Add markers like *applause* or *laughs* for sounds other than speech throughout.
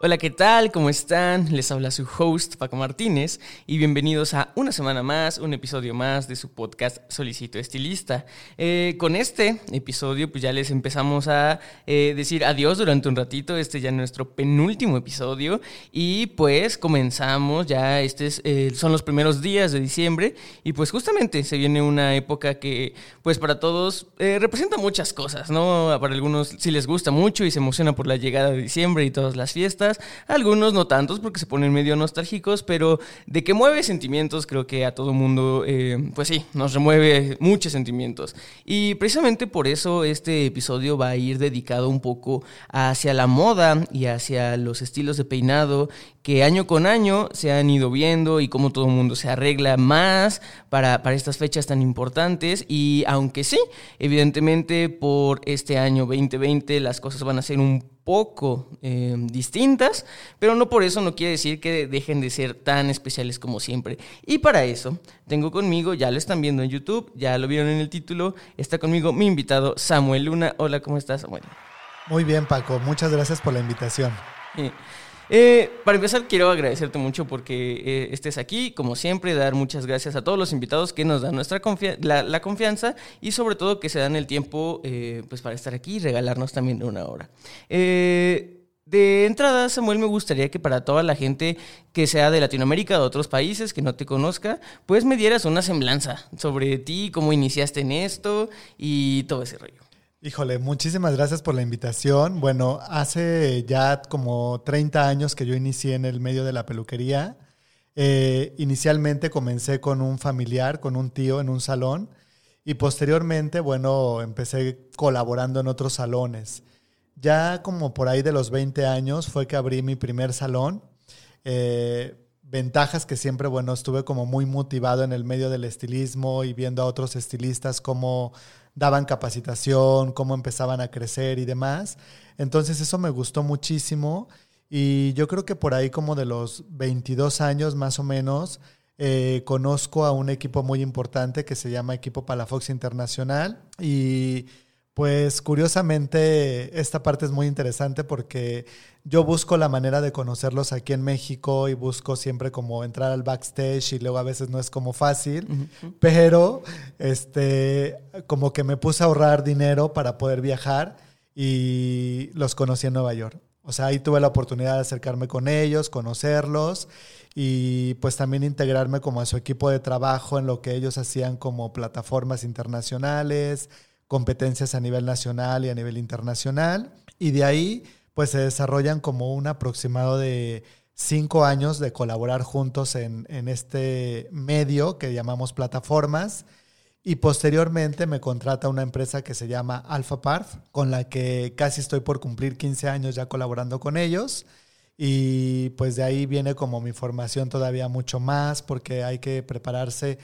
Hola, ¿qué tal? ¿Cómo están? Les habla su host Paco Martínez y bienvenidos a una semana más, un episodio más de su podcast Solicito Estilista. Eh, con este episodio pues ya les empezamos a eh, decir adiós durante un ratito, este ya es nuestro penúltimo episodio y pues comenzamos ya, este eh, son los primeros días de diciembre y pues justamente se viene una época que pues para todos representa muchas cosas, ¿no? Para algunos sí les gusta mucho y se emociona por la llegada de diciembre y todas las fiestas algunos no tantos porque se ponen medio nostálgicos, pero de que mueve sentimientos, creo que a todo mundo, eh, pues sí, nos remueve muchos sentimientos. Y precisamente por eso este episodio va a ir dedicado un poco hacia la moda y hacia los estilos de peinado que año con año se han ido viendo y cómo todo el mundo se arregla más para, para estas fechas tan importantes. Y aunque sí, evidentemente por este año 2020 las cosas van a ser un poco eh, distintas, pero no por eso no quiere decir que dejen de ser tan especiales como siempre. Y para eso tengo conmigo, ya lo están viendo en YouTube, ya lo vieron en el título, está conmigo mi invitado Samuel Luna. Hola, ¿cómo estás Samuel? Muy bien Paco, muchas gracias por la invitación. Eh, para empezar, quiero agradecerte mucho porque eh, estés aquí, como siempre, dar muchas gracias a todos los invitados que nos dan nuestra la, confianza y sobre todo que se dan el tiempo eh, pues para estar aquí y regalarnos también una hora. de entrada, Samuel, me gustaría que para toda la gente que sea de Latinoamérica, de otros países, que no te conozca, pues me dieras una semblanza sobre ti, cómo iniciaste en esto y todo ese rollo. Híjole, muchísimas gracias por la invitación. Bueno, hace ya como 30 años que yo inicié en el medio de la peluquería. Eh, inicialmente comencé con un familiar, con un tío en un salón y posteriormente, bueno, empecé colaborando en otros salones. Ya como por ahí de los 20 años fue que abrí mi primer salón. Eh, ventajas que siempre, bueno, estuve como muy motivado en el medio del estilismo y viendo a otros estilistas como daban capacitación, cómo empezaban a crecer y demás. Entonces eso me gustó muchísimo y yo creo que por ahí como de los 22 años más o menos, eh, conozco a un equipo muy importante que se llama Equipo Palafox Internacional y pues curiosamente esta parte es muy interesante porque yo busco la manera de conocerlos aquí en México y busco siempre como entrar al backstage y luego a veces no es como fácil, pero este como que me puse a ahorrar dinero para poder viajar y los conocí en Nueva York. O sea, ahí tuve la oportunidad de acercarme con ellos, conocerlos y pues también integrarme como a su equipo de trabajo en lo que ellos hacían como plataformas internacionales, competencias a nivel nacional y a nivel internacional. Y de ahí, pues se desarrollan como un aproximado de cinco años de colaborar juntos en, este medio que llamamos plataformas. Y posteriormente me contrata una empresa que se llama Alpha Parf, con la que casi estoy por cumplir 15 años ya colaborando con ellos. Y pues de ahí viene como mi formación todavía mucho más, porque hay que prepararse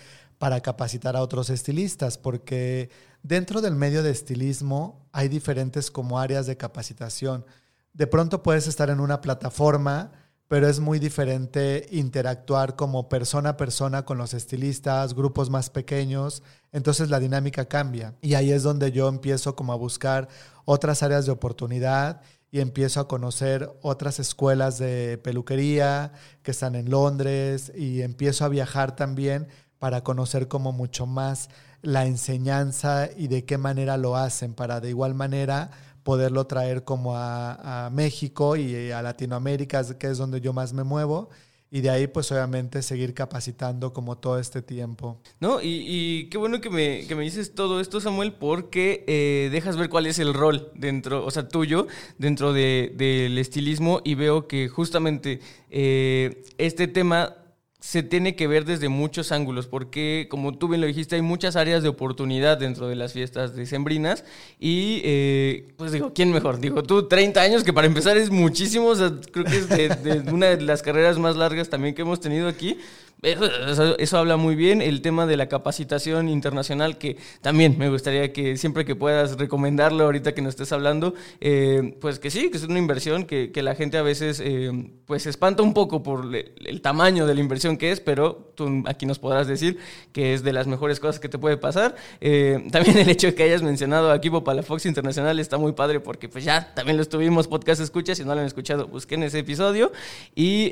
para capacitar a otros estilistas, porque dentro del medio de estilismo hay diferentes como áreas de capacitación. De pronto puedes estar en una plataforma, pero es muy diferente interactuar como persona a persona con los estilistas, grupos más pequeños, entonces la dinámica cambia. Y ahí es donde yo empiezo como a buscar otras áreas de oportunidad y empiezo a conocer otras escuelas de peluquería que están en Londres y empiezo a viajar también para conocer como mucho más la enseñanza y de qué manera lo hacen, para de igual manera poderlo traer como a, México y a Latinoamérica, que es donde yo más me muevo, y de ahí pues obviamente seguir capacitando como todo este tiempo. No, y, qué bueno que me, que me, dices todo esto, Samuel, porque eh, dejas ver cuál es el rol dentro, o sea, tuyo, dentro del estilismo, y veo que justamente eh, este tema se tiene que ver desde muchos ángulos, porque como tú bien lo dijiste, hay muchas áreas de oportunidad dentro de las fiestas decembrinas y eh, pues digo, ¿quién mejor? Digo, tú 30 años, que para empezar es muchísimo, creo que es de, una de las carreras más largas también que hemos tenido aquí, eso, habla muy bien. El tema de la capacitación internacional, que también me gustaría que siempre que puedas recomendarlo ahorita que nos estés hablando, eh, pues que sí, que es una inversión que, la gente a veces eh, pues espanta un poco por el tamaño de la inversión que es, pero tú aquí nos podrás decir que es de las mejores cosas que te puede pasar. Eh, también el hecho de que hayas mencionado a Equipo Fox Internacional está muy padre porque pues ya también lo estuvimos podcast escucha, si no lo han escuchado, busquen ese episodio. Y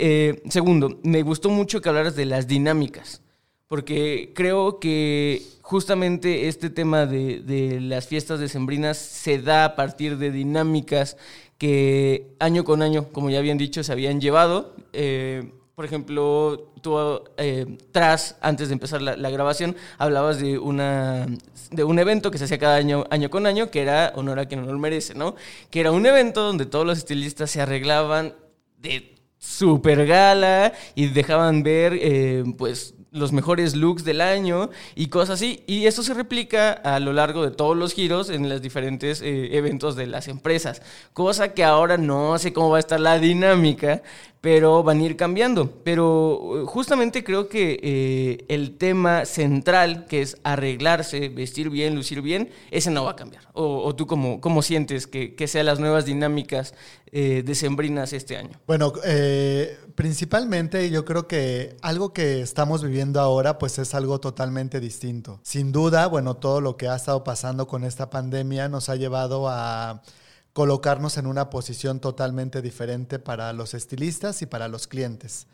segundo, me gustó mucho que hablaras de las dinámicas. Porque creo que justamente este tema de, las fiestas decembrinas se da a partir de dinámicas que año con año, como ya habían dicho, se habían llevado. Eh, por ejemplo, tú eh, tras, antes de empezar la, grabación, hablabas de, una, de un evento que se hacía cada año, año con año, que era Honor a quien honor merece, ¿no? Que era un evento donde todos los estilistas se arreglaban de super gala y dejaban ver eh, pues los mejores looks del año y cosas así. Y esto se replica a lo largo de todos los giros en los diferentes eh, eventos de las empresas. Cosa que ahora no sé cómo va a estar la dinámica, pero van a ir cambiando. Pero eh, justamente creo que eh, el tema central, que es arreglarse, vestir bien, lucir bien, ese no va a cambiar. ¿O, tú cómo, cómo, sientes que, que, sean las nuevas dinámicas eh, decembrinas este año? Bueno, eh, principalmente yo creo que algo que estamos viviendo ahora pues es algo totalmente distinto. Sin duda, bueno, todo lo que ha estado pasando con esta pandemia nos ha llevado a colocarnos en una posición totalmente diferente para los estilistas y para los clientes.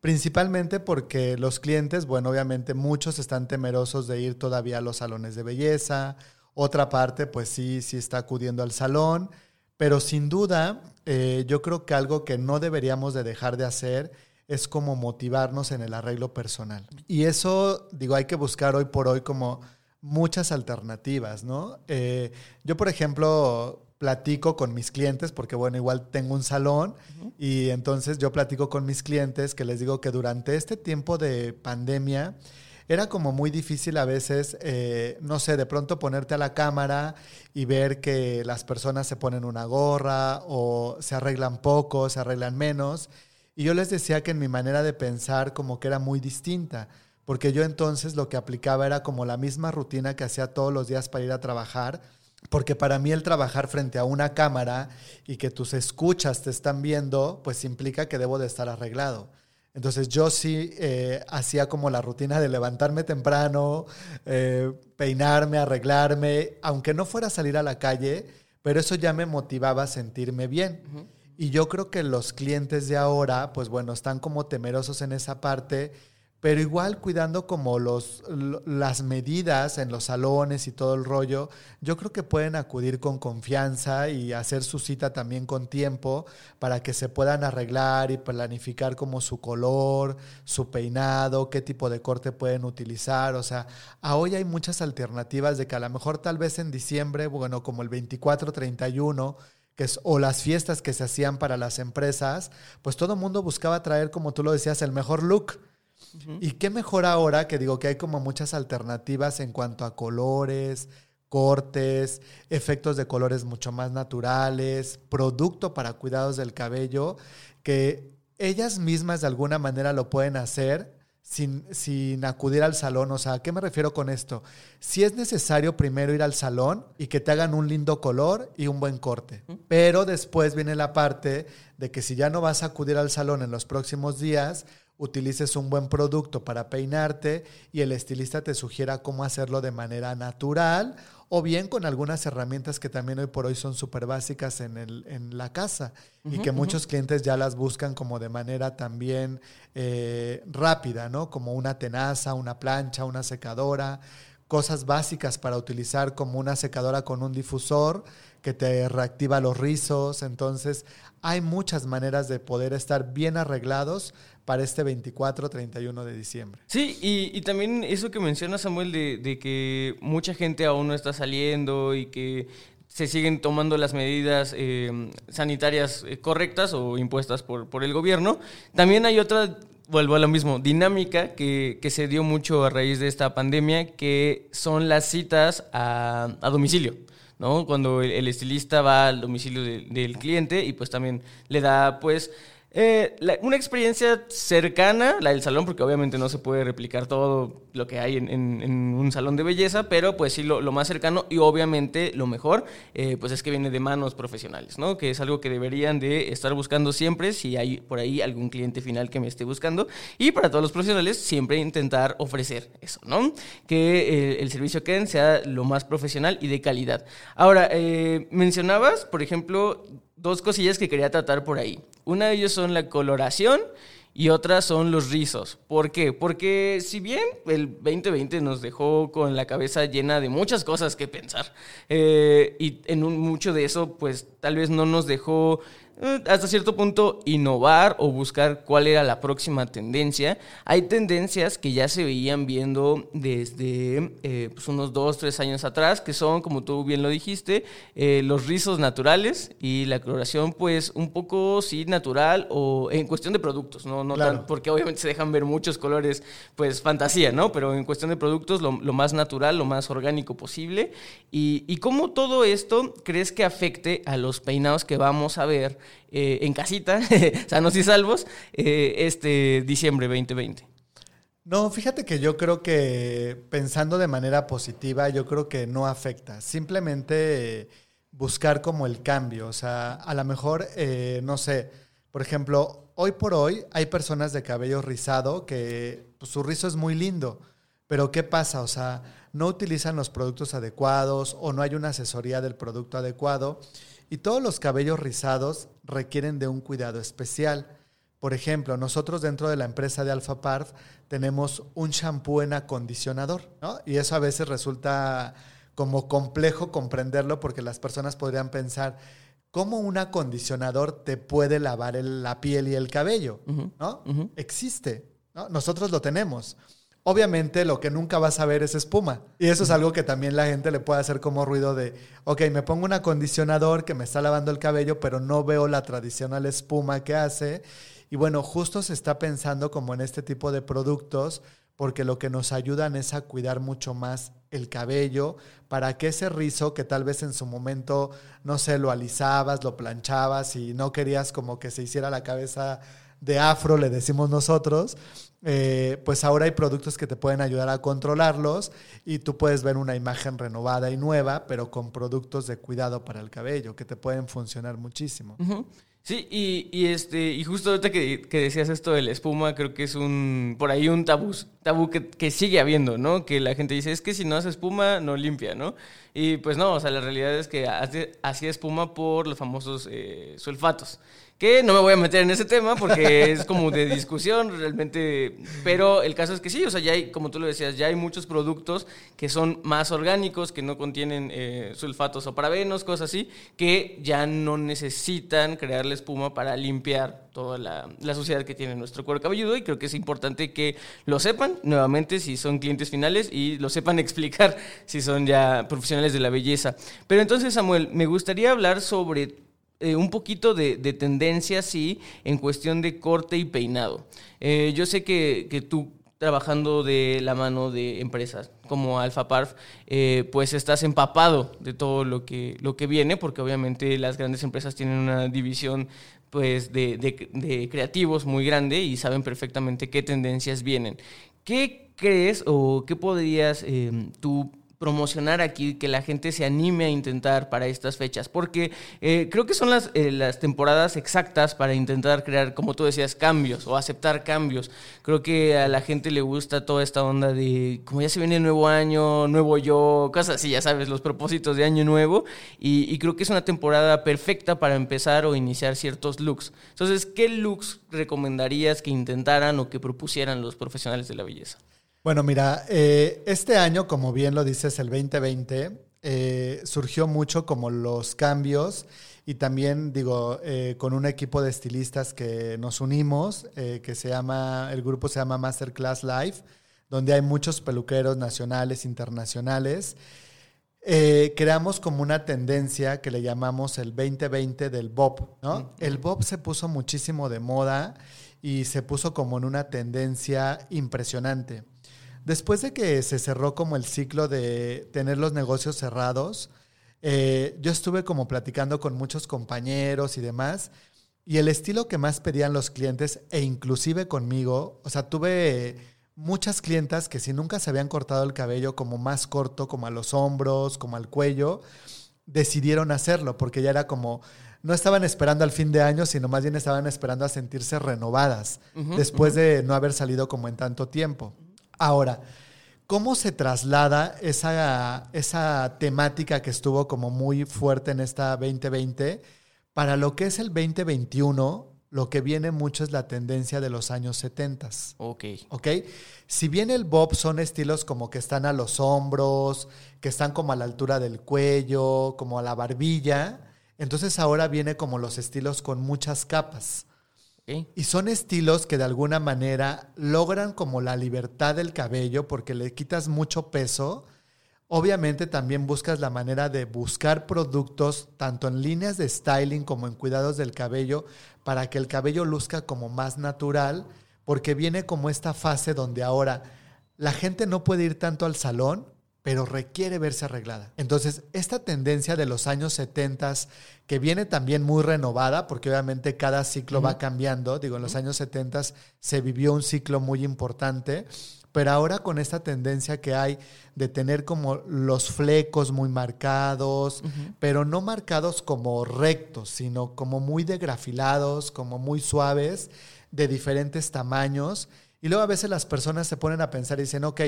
Principalmente porque los clientes, bueno, obviamente muchos están temerosos de ir todavía a los salones de belleza, otra parte pues sí, sí está acudiendo al salón, pero sin duda eh, yo creo que algo que no deberíamos de dejar de hacer es como motivarnos en el arreglo personal. Y eso, digo, hay que buscar hoy por hoy como muchas alternativas, ¿no? Eh, yo, por ejemplo, platico con mis clientes, porque bueno, igual tengo un salón y entonces yo platico con mis clientes que les digo que durante este tiempo de pandemia era como muy difícil a veces, eh, no sé, de pronto ponerte a la cámara y ver que las personas se ponen una gorra o se arreglan poco, se arreglan menos. Y yo les decía que en mi manera de pensar como que era muy distinta, porque yo entonces lo que aplicaba era como la misma rutina que hacía todos los días para ir a trabajar, porque para mí el trabajar frente a una cámara y que tus escuchas te están viendo, pues implica que debo de estar arreglado. Entonces yo sí eh, hacía como la rutina de levantarme temprano, eh, peinarme, arreglarme, aunque no fuera a salir a la calle, pero eso ya me motivaba a sentirme bien. Y yo creo que los clientes de ahora, pues bueno, están como temerosos en esa parte pero igual cuidando como los, las medidas en los salones y todo el rollo, yo creo que pueden acudir con confianza y hacer su cita también con tiempo para que se puedan arreglar y planificar como su color, su peinado, qué tipo de corte pueden utilizar. O sea, hoy hay muchas alternativas de que a lo mejor tal vez en diciembre, bueno, como el 24, 31, que es, o las fiestas que se hacían para las empresas, pues todo el mundo buscaba traer, como tú lo decías, el mejor look y qué mejor ahora que digo que hay como muchas alternativas en cuanto a colores, cortes, efectos de colores mucho más naturales, producto para cuidados del cabello, que ellas mismas de alguna manera lo pueden hacer sin, sin, acudir al salón. O sea, ¿a qué me refiero con esto? Si es necesario primero ir al salón y que te hagan un lindo color y un buen corte. Pero después viene la parte de que si ya no vas a acudir al salón en los próximos días, utilices un buen producto para peinarte y el estilista te sugiera cómo hacerlo de manera natural o bien con algunas herramientas que también hoy por hoy son súper básicas en, el, en la casa y que muchos clientes ya las buscan como de manera también eh, rápida, ¿no? Como una tenaza, una plancha, una secadora, cosas básicas para utilizar como una secadora con un difusor que te reactiva los rizos. Entonces, hay muchas maneras de poder estar bien arreglados para este 24-31 de diciembre. Sí, y, también eso que menciona Samuel de, que mucha gente aún no está saliendo y que se siguen tomando las medidas eh, sanitarias eh, correctas o impuestas por, por el gobierno. También hay otra vuelvo a lo mismo, dinámica que, que, se dio mucho a raíz de esta pandemia, que son las citas a, a domicilio. ¿no? Cuando el, estilista va al domicilio del cliente y pues también le da pues eh, una experiencia cercana, la del salón, porque obviamente no se puede replicar todo lo que hay en, un salón de belleza, pero pues sí lo, más cercano y obviamente lo mejor, eh, pues es que viene de manos profesionales, ¿no? Que es algo que deberían de estar buscando siempre si hay por ahí algún cliente final que me esté buscando. Y para todos los profesionales, siempre intentar ofrecer eso, ¿no? Que eh, el servicio que den sea lo más profesional y de calidad. Ahora, mencionabas, por ejemplo, dos cosillas que quería tratar por ahí. Una de ellas son la coloración y otras son los rizos. ¿Por qué? Porque si bien el 2020 nos dejó con la cabeza llena de muchas cosas que pensar, eh, y en un, mucho de eso, pues tal vez no nos dejó hasta cierto punto innovar o buscar cuál era la próxima tendencia. Hay tendencias que ya se veían viendo desde eh, pues unos dos, tres años atrás, que son, como tú bien lo dijiste, eh, los rizos naturales y la coloración, pues un poco, sí, natural o en cuestión de productos, no, no porque obviamente se dejan ver muchos colores, pues fantasía, ¿no? Pero en cuestión de productos, lo, más natural, lo más orgánico posible. Y, y cómo todo esto crees que afecte a los peinados que vamos a ver eh, en casita, *laughs* sanos y salvos, eh, este diciembre 2020? No, fíjate que yo creo que pensando de manera positiva, yo creo que no afecta. Simplemente buscar como el cambio. O sea, a lo mejor, eh, no sé, por ejemplo, hoy por hoy hay personas de cabello rizado que pues, su rizo es muy lindo. Pero ¿qué pasa? O sea, no utilizan los productos adecuados o no hay una asesoría del producto adecuado. Y todos los cabellos rizados requieren de un cuidado especial. Por ejemplo, nosotros dentro de la empresa de Alpha Parf tenemos un shampoo en acondicionador, ¿no? Y eso a veces resulta como complejo comprenderlo porque las personas podrían pensar, ¿cómo un acondicionador te puede lavar la piel y el cabello? ¿No? Existe, ¿no? Nosotros lo tenemos. Obviamente lo que nunca vas a ver es espuma. Y eso es algo que también la gente le puede hacer como ruido de, ok, me pongo un acondicionador que me está lavando el cabello, pero no veo la tradicional espuma que hace. Y bueno, justo se está pensando como en este tipo de productos porque lo que nos ayudan es a cuidar mucho más el cabello para que ese rizo que tal vez en su momento, no sé, lo alisabas, lo planchabas y no querías como que se hiciera la cabeza de afro, le decimos nosotros, eh, pues ahora hay productos que te pueden ayudar a controlarlos y tú puedes ver una imagen renovada y nueva, pero con productos de cuidado para el cabello que te pueden funcionar muchísimo. Sí, y, este, y justo ahorita que, decías esto de la espuma, creo que es un, por ahí un tabú, tabú que, sigue habiendo, ¿no? Que la gente dice, es que si no hace espuma, no limpia, ¿no? Y pues no, o sea, la realidad es que hacía espuma por los famosos eh, sulfatos que no me voy a meter en ese tema porque es como de discusión realmente, pero el caso es que sí, o sea, ya hay, como tú lo decías, ya hay muchos productos que son más orgánicos, que no contienen eh, sulfatos o parabenos, cosas así, que ya no necesitan crearle espuma para limpiar toda la, la suciedad que tiene nuestro cuero cabelludo y creo que es importante que lo sepan nuevamente si son clientes finales y lo sepan *laughs* explicar si son ya profesionales de la belleza. Pero entonces, Samuel, me gustaría hablar sobre eh, un poquito de, tendencia, sí, en cuestión de corte y peinado. Eh, yo sé que, que, tú trabajando de la mano de empresas como Alpha Parf, eh, pues estás empapado de todo lo que, lo que viene, porque obviamente las grandes empresas tienen una división pues de, de creativos muy grande y saben perfectamente qué tendencias vienen. ¿Qué crees o qué podrías tú promocionar aquí, que la gente se anime a intentar para estas fechas, porque eh, creo que son las, eh, las temporadas exactas para intentar crear, como tú decías, cambios o aceptar cambios. Creo que a la gente le gusta toda esta onda de, como ya se viene nuevo año, nuevo yo, cosas así, ya sabes, los propósitos de año nuevo, y, y creo que es una temporada perfecta para empezar o iniciar ciertos looks. Entonces, ¿qué looks recomendarías que intentaran o que propusieran los profesionales de la belleza? Bueno, mira, eh, este año, como bien lo dices, el 2020, eh, surgió mucho como los cambios y también, digo, eh, con un equipo de estilistas que nos unimos, que se llama, el grupo se llama Masterclass Live, donde hay muchos peluqueros nacionales, internacionales. creamos como una tendencia que le llamamos el 2020 del Bob, ¿no? El Bob se puso muchísimo de moda y se puso como en una tendencia impresionante. Después de que se cerró como el ciclo de tener los negocios cerrados, eh, yo estuve como platicando con muchos compañeros y demás, y el estilo que más pedían los clientes, e inclusive conmigo, o sea, tuve muchas clientas que si nunca se habían cortado el cabello como más corto, como a los hombros, como al cuello, decidieron hacerlo, porque ya era como, no estaban esperando al fin de año, sino más bien estaban esperando a sentirse renovadas después de no haber salido como en tanto tiempo. Ahora, ¿cómo se traslada esa, esa temática que estuvo como muy fuerte en esta 2020 para lo que es el 2021? Lo que viene mucho es la tendencia de los años 70. Ok. Ok. Si bien el bob son estilos como que están a los hombros, que están como a la altura del cuello, como a la barbilla, entonces ahora viene como los estilos con muchas capas. Y son estilos que de alguna manera logran como la libertad del cabello porque le quitas mucho peso. Obviamente también buscas la manera de buscar productos tanto en líneas de styling como en cuidados del cabello para que el cabello luzca como más natural porque viene como esta fase donde ahora la gente no puede ir tanto al salón pero requiere verse arreglada. Entonces, esta tendencia de los años 70, que viene también muy renovada, porque obviamente cada ciclo va cambiando, digo, en los años 70 se vivió un ciclo muy importante, pero ahora con esta tendencia que hay de tener como los flecos muy marcados, pero no marcados como rectos, sino como muy degrafilados, como muy suaves, de diferentes tamaños. Y luego a veces las personas se ponen a pensar y dicen, ok,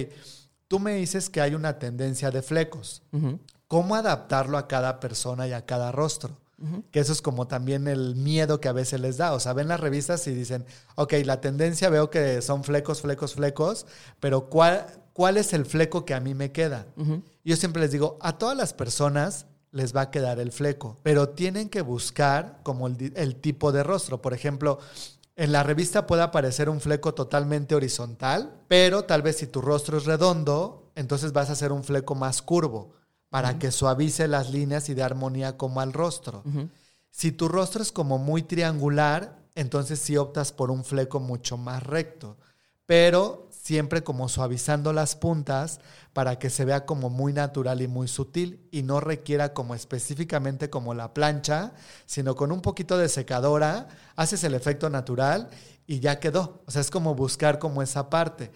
Tú me dices que hay una tendencia de flecos. ¿Cómo adaptarlo a cada persona y a cada rostro? Que eso es como también el miedo que a veces les da. O sea, ven las revistas y dicen, ok, la tendencia veo que son flecos, flecos, flecos, pero ¿cuál, cuál es el fleco que a mí me queda? Yo siempre les digo, a todas las personas les va a quedar el fleco, pero tienen que buscar como el, el tipo de rostro. Por ejemplo, en la revista puede aparecer un fleco totalmente horizontal, pero tal vez si tu rostro es redondo, entonces vas a hacer un fleco más curvo para que suavice las líneas y dé armonía como al rostro. Si tu rostro es como muy triangular, entonces sí optas por un fleco mucho más recto, pero siempre como suavizando las puntas para que se vea como muy natural y muy sutil y no requiera como específicamente como la plancha, sino con un poquito de secadora, haces el efecto natural y ya quedó. O sea, es como buscar como esa parte.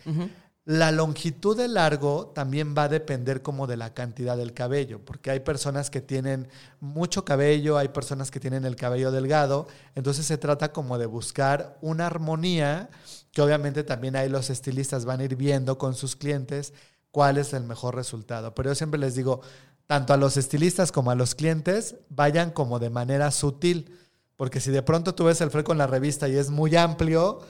La longitud del largo también va a depender como de la cantidad del cabello, porque hay personas que tienen mucho cabello, hay personas que tienen el cabello delgado, entonces se trata como de buscar una armonía que obviamente también ahí los estilistas van a ir viendo con sus clientes cuál es el mejor resultado. Pero yo siempre les digo, tanto a los estilistas como a los clientes, vayan como de manera sutil porque si de pronto tú ves el fleco en la revista y es muy amplio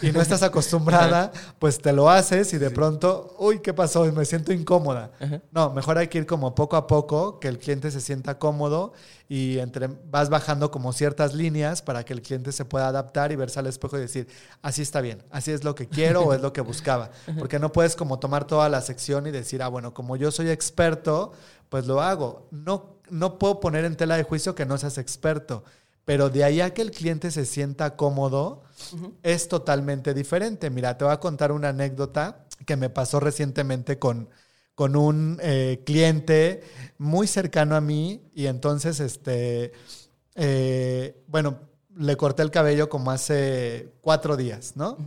y no estás acostumbrada, *laughs* pues te lo haces y de pronto, uy, ¿qué pasó? Me siento incómoda. No, mejor hay que ir como poco a poco, que el cliente se sienta cómodo y entre, vas bajando como ciertas líneas para que el cliente se pueda adaptar y verse al espejo y decir, así está bien, así es lo que quiero o es lo que *laughs* buscaba. Porque no puedes como tomar toda la sección y decir, ah, bueno, como yo soy experto, pues lo hago. No, no puedo poner en tela de juicio que no seas experto pero de ahí a que el cliente se sienta cómodo es totalmente diferente. Mira, te voy a contar una anécdota que me pasó recientemente con, con un eh, cliente muy cercano a mí y entonces, este, eh, bueno, le corté el cabello como hace cuatro días, ¿no?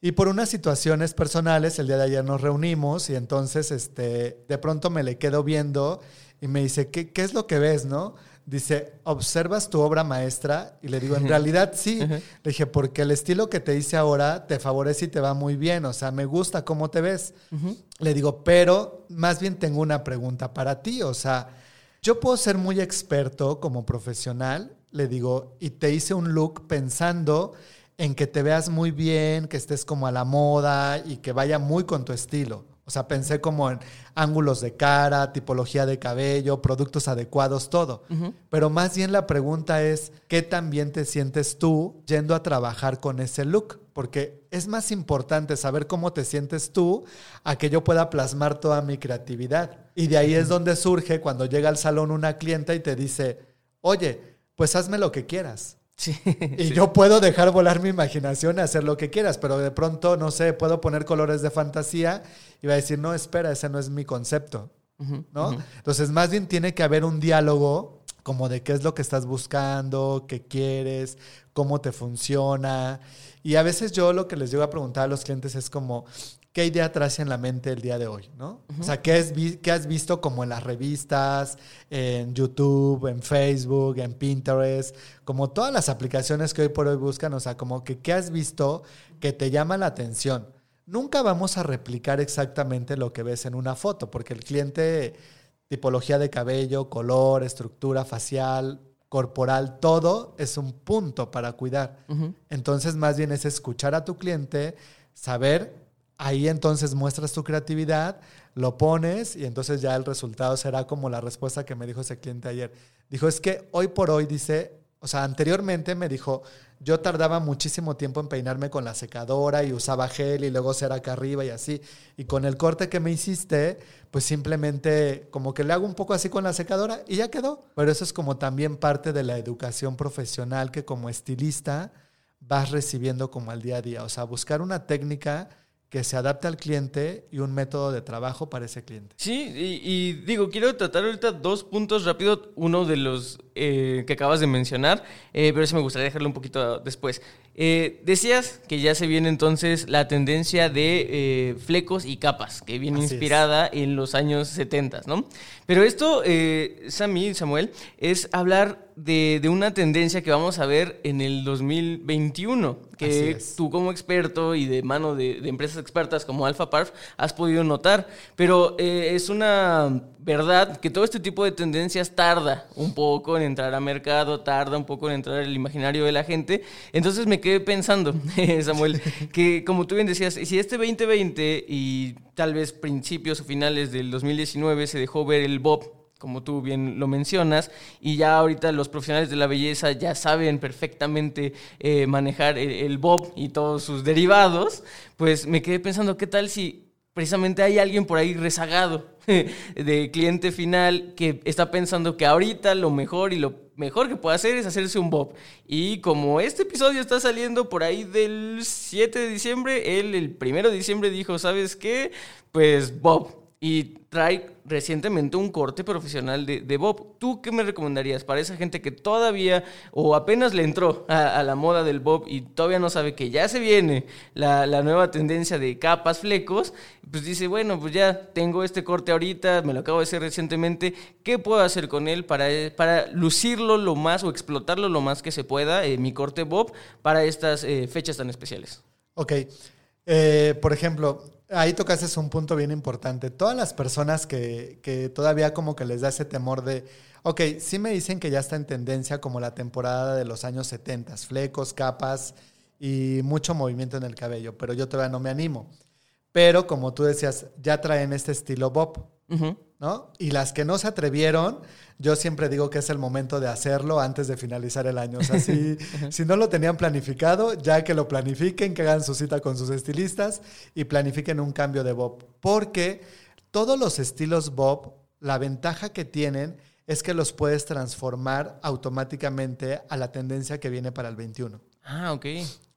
Y por unas situaciones personales, el día de ayer nos reunimos y entonces, este, de pronto me le quedo viendo y me dice, ¿qué, qué es lo que ves, no? Dice, ¿observas tu obra maestra? Y le digo, en realidad sí. Le dije, porque el estilo que te hice ahora te favorece y te va muy bien. O sea, me gusta cómo te ves. Le digo, pero más bien tengo una pregunta para ti. O sea, yo puedo ser muy experto como profesional, le digo, y te hice un look pensando en que te veas muy bien, que estés como a la moda y que vaya muy con tu estilo. O sea, pensé como en ángulos de cara, tipología de cabello, productos adecuados, todo. Pero más bien la pregunta es, ¿qué tan bien te sientes tú yendo a trabajar con ese look? Porque es más importante saber cómo te sientes tú a que yo pueda plasmar toda mi creatividad. Y de ahí es donde surge cuando llega al salón una clienta y te dice, oye, pues hazme lo que quieras. Sí. Y sí. yo puedo dejar volar mi imaginación y hacer lo que quieras, pero de pronto, no sé, puedo poner colores de fantasía y va a decir, no, espera, ese no es mi concepto, ¿no? Entonces, más bien tiene que haber un diálogo como de qué es lo que estás buscando, qué quieres, cómo te funciona. Y a veces yo lo que les llego a preguntar a los clientes es como, ¿qué idea traes en la mente el día de hoy? ¿no? O sea, ¿qué, es qué has visto como en las revistas, en YouTube, en Facebook, en Pinterest? Como todas las aplicaciones que hoy por hoy buscan, o sea, como que ¿qué has visto que te llama la atención? Nunca vamos a replicar exactamente lo que ves en una foto, porque el cliente, tipología de cabello, color, estructura facial, corporal, todo es un punto para cuidar. Entonces, más bien es escuchar a tu cliente, saber, ahí entonces muestras tu creatividad, lo pones y entonces ya el resultado será como la respuesta que me dijo ese cliente ayer. Dijo, es que hoy por hoy dice, o sea, anteriormente me dijo, yo tardaba muchísimo tiempo en peinarme con la secadora y usaba gel y luego cera acá arriba y así. Y con el corte que me hiciste, pues simplemente como que le hago un poco así con la secadora y ya quedó. Pero eso es como también parte de la educación profesional que como estilista vas recibiendo como al día a día. O sea, buscar una técnica que se adapte al cliente y un método de trabajo para ese cliente. Sí, y, digo, quiero tratar ahorita dos puntos rápido. Uno de los eh, que acabas de mencionar, eh, pero sí me gustaría dejarlo un poquito después. Eh, decías que ya se viene entonces la tendencia de eh, flecos y capas, que viene Así es. inspirada en los años 70, ¿no? Pero esto, eh, Sammy, Samuel, es hablar de, de una tendencia que vamos a ver en el 2021, Así que tú como experto y de mano de, de empresas expertas como Alpha Parf has podido notar. Pero eh, es una verdad que todo este tipo de tendencias tarda un poco en entrar a mercado, tarda un poco en entrar al imaginario de la gente. Entonces me quedé pensando, *laughs* Samuel, que como tú bien decías, si este 2020 y tal vez principios o finales del 2019 se dejó ver el Bob como tú bien lo mencionas, y ya ahorita los profesionales de la belleza ya saben perfectamente eh, manejar el, el bob y todos sus derivados, pues me quedé pensando, ¿qué tal si precisamente hay alguien por ahí rezagado *laughs* de cliente final que está pensando que ahorita lo mejor y lo mejor que puede hacer es hacerse un bob? Y como este episodio está saliendo por ahí del 7 de diciembre, él el 1 de diciembre dijo, ¿sabes qué? Pues bob. Y trae recientemente un corte profesional de, Bob. ¿Tú qué me recomendarías para esa gente que todavía o apenas le entró a, la moda del Bob y todavía no sabe que ya se viene la, la nueva tendencia de capas, flecos? Pues dice, bueno, pues ya tengo este corte ahorita, me lo acabo de hacer recientemente. ¿Qué puedo hacer con él para, para lucirlo lo más o explotarlo lo más que se pueda, eh, mi corte Bob, para estas eh, fechas tan especiales? Ok. Eh, por ejemplo, ahí tocaste un punto bien importante. Todas las personas que, que todavía como que les da ese temor de, ok, sí me dicen que ya está en tendencia como la temporada de los años 70, flecos, capas y mucho movimiento en el cabello, pero yo todavía no me animo. Pero como tú decías, ya traen este estilo Bob. Ujú. ¿No? Y las que no se atrevieron, yo siempre digo que es el momento de hacerlo antes de finalizar el año. O sea, si, *laughs* si no lo tenían planificado, ya que lo planifiquen, que hagan su cita con sus estilistas y planifiquen un cambio de Bob. Porque todos los estilos Bob, la ventaja que tienen es que los puedes transformar automáticamente a la tendencia que viene para el 21. Ah, ok.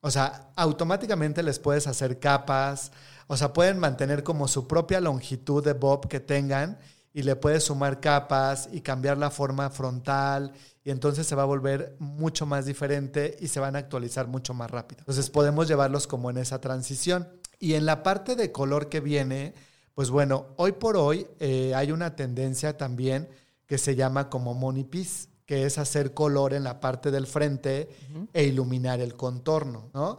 O sea, automáticamente les puedes hacer capas, o sea, pueden mantener como su propia longitud de bob que tengan y le puedes sumar capas y cambiar la forma frontal y entonces se va a volver mucho más diferente y se van a actualizar mucho más rápido. Entonces podemos llevarlos como en esa transición. Y en la parte de color que viene, pues bueno, hoy por hoy eh, hay una tendencia también que se llama como money piece, que es hacer color en la parte del frente e iluminar el contorno, ¿no?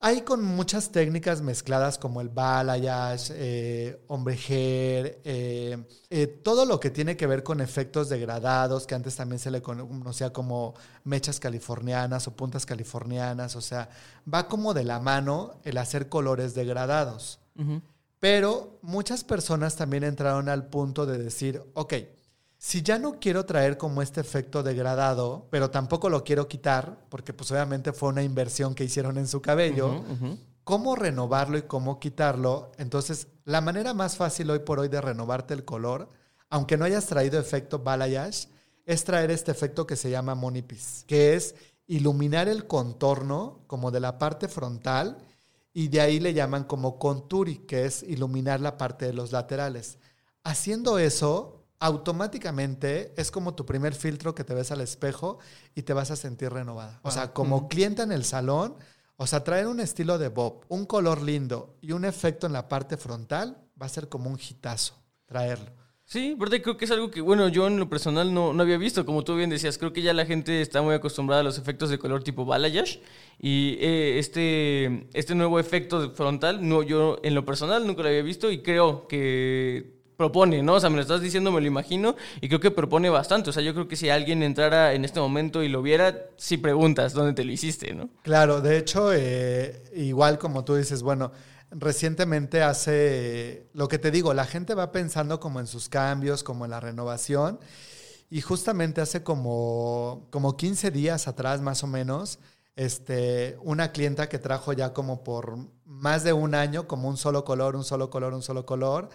Hay con muchas técnicas mezcladas como el balayage, eh, hombre hair, eh, eh, todo lo que tiene que ver con efectos degradados, que antes también se le conocía como mechas californianas o puntas californianas, o sea, va como de la mano el hacer colores degradados. Pero muchas personas también entraron al punto de decir, ok, si ya no quiero traer como este efecto degradado, pero tampoco lo quiero quitar, porque pues obviamente fue una inversión que hicieron en su cabello. ¿cómo renovarlo y cómo quitarlo? Entonces, la manera más fácil hoy por hoy de renovarte el color, aunque no hayas traído efecto balayage, es traer este efecto que se llama money piece, que es iluminar el contorno como de la parte frontal y de ahí le llaman como contouring, que es iluminar la parte de los laterales. Haciendo eso, automáticamente es como tu primer filtro que te ves al espejo y te vas a sentir renovada. O sea, como clienta en el salón, o sea, traer un estilo de Bob, un color lindo y un efecto en la parte frontal va a ser como un hitazo traerlo. Sí, verdad, creo que es algo que, bueno, yo en lo personal no, no, había visto, como tú bien decías, creo que ya la gente está muy acostumbrada a los efectos de color tipo balayage y eh, este, este nuevo efecto frontal, no, yo en lo personal nunca lo había visto y creo que propone, ¿no? O sea, me lo estás diciendo, me lo imagino, y creo que propone bastante. O sea, yo creo que si alguien entrara en este momento y lo viera, si preguntas dónde te lo hiciste, ¿no? Claro, de hecho, eh, igual como tú dices, bueno, recientemente hace, lo que te digo, la gente va pensando como en sus cambios, como en la renovación, y justamente hace como, como 15 días atrás, más o menos, este, una clienta que trajo ya como por más de un año, como un solo color, un solo color, un solo color,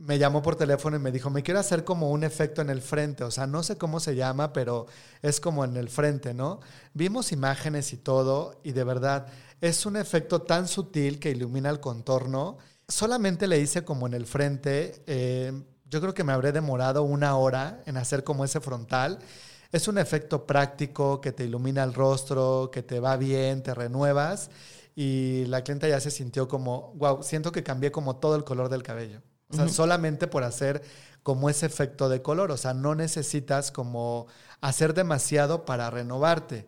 me llamó por teléfono y me dijo, me quiero hacer como un efecto en el frente, o sea, no sé cómo se llama, pero es como en el frente, ¿no? Vimos imágenes y todo, y de verdad, es un efecto tan sutil que ilumina el contorno. Solamente le hice como en el frente, eh, yo creo que me habré demorado una hora en hacer como ese frontal. Es un efecto práctico que te ilumina el rostro, que te va bien, te renuevas y la clienta ya se sintió como, wow, siento que cambié como todo el color del cabello. O sea, solamente por hacer como ese efecto de color. O sea, no necesitas como hacer demasiado para renovarte.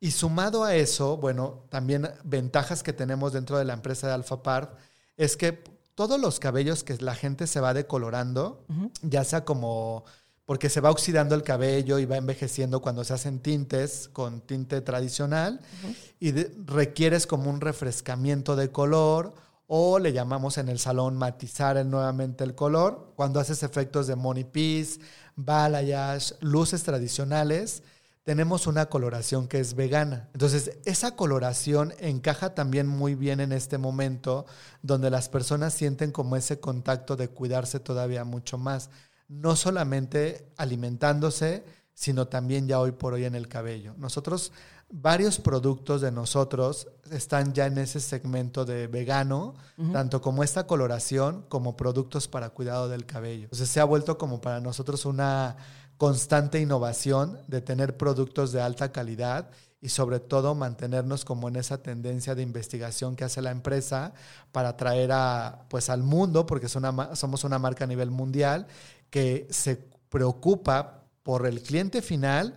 Y sumado a eso, bueno, también ventajas que tenemos dentro de la empresa de Alphapart es que todos los cabellos que la gente se va decolorando, ya sea como porque se va oxidando el cabello y va envejeciendo cuando se hacen tintes con tinte tradicional y requieres como un refrescamiento de color o le llamamos en el salón matizar nuevamente el color. Cuando haces efectos de money piece, balayage, luces tradicionales, tenemos una coloración que es vegana. Entonces, esa coloración encaja también muy bien en este momento donde las personas sienten como ese contacto de cuidarse todavía mucho más, no solamente alimentándose, sino también ya hoy por hoy en el cabello. Nosotros varios productos de nosotros están ya en ese segmento de vegano, tanto como esta coloración como productos para cuidado del cabello. Entonces se ha vuelto como para nosotros una constante innovación de tener productos de alta calidad y sobre todo mantenernos como en esa tendencia de investigación que hace la empresa para traer a, pues, al mundo, porque somos una marca a nivel mundial que se preocupa por el cliente final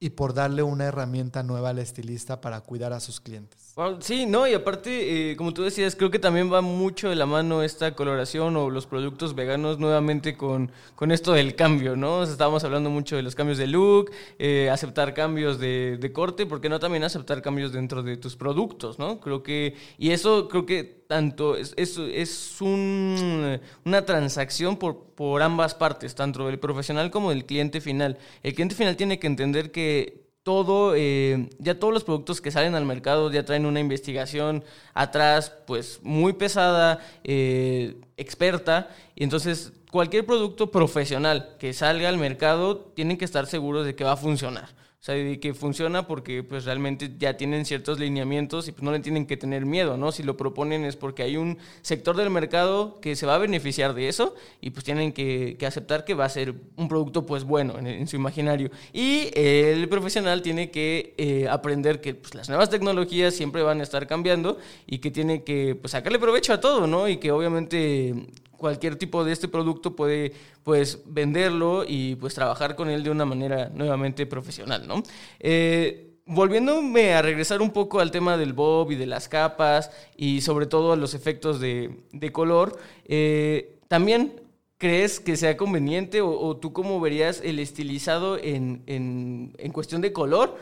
y por darle una herramienta nueva al estilista para cuidar a sus clientes. Sí, no, y aparte, eh, como tú decías, creo que también va mucho de la mano esta coloración o los productos veganos nuevamente con, con esto del cambio, ¿no? estábamos hablando mucho de los cambios de look, eh, aceptar cambios de, de corte, porque no también aceptar cambios dentro de tus productos, ¿no? Creo que, y eso creo que tanto es, es, un, una transacción por, por ambas partes, tanto del profesional como del cliente final. El cliente final tiene que entender que todo, eh, ya todos los productos que salen al mercado ya traen una investigación atrás, pues muy pesada, eh, experta, y entonces cualquier producto profesional que salga al mercado tienen que estar seguros de que va a funcionar. O sea, que funciona porque pues realmente ya tienen ciertos lineamientos y pues no le tienen que tener miedo, ¿no? Si lo proponen es porque hay un sector del mercado que se va a beneficiar de eso y pues tienen que, aceptar que va a ser un producto pues bueno en, su imaginario. Y el profesional tiene que eh, aprender que pues, las nuevas tecnologías siempre van a estar cambiando y que tiene que pues sacarle provecho a todo, ¿no? Y que obviamente cualquier tipo de este producto puede pues venderlo y pues trabajar con él de una manera nuevamente profesional, ¿no? Eh, volviéndome a regresar un poco al tema del bob y de las capas y sobre todo a los efectos de, color, eh, también crees que sea conveniente o, tú cómo verías el estilizado en, en cuestión de color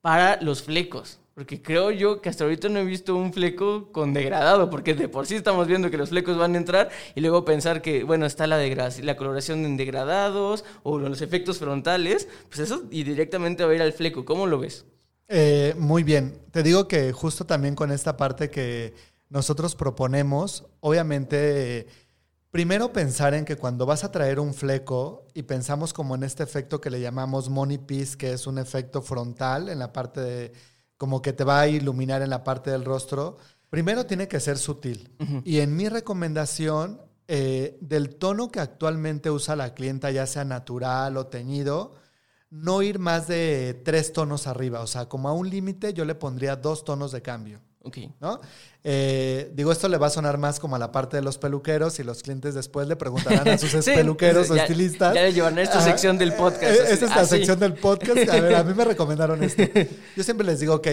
para los flecos? Porque creo yo que hasta ahorita no he visto un fleco con degradado, porque de por sí estamos viendo que los flecos van a entrar y luego pensar que, bueno, está la, la coloración en degradados o los efectos frontales, pues eso y directamente va a ir al fleco. ¿Cómo lo ves? Eh, muy bien. Te digo que justo también con esta parte que nosotros proponemos, obviamente Primero pensar en que cuando vas a traer un fleco y pensamos como en este efecto que le llamamos money piece, que es un efecto frontal en la parte de, como que te va a iluminar en la parte del rostro, primero tiene que ser sutil. Y en mi recomendación, eh, del tono que actualmente usa la clienta, ya sea natural o teñido, no ir más de tres tonos arriba. O sea, como a un límite yo le pondría dos tonos de cambio. ¿No? Eh, digo, esto le va a sonar más como a la parte de los peluqueros y los clientes después le preguntarán a sus *laughs* peluqueros o estilistas. Ya le llevan a esta sección del podcast. Eh, esta es la sección del podcast. A ver, a mí me recomendaron esto. *laughs* Yo siempre les digo, ok,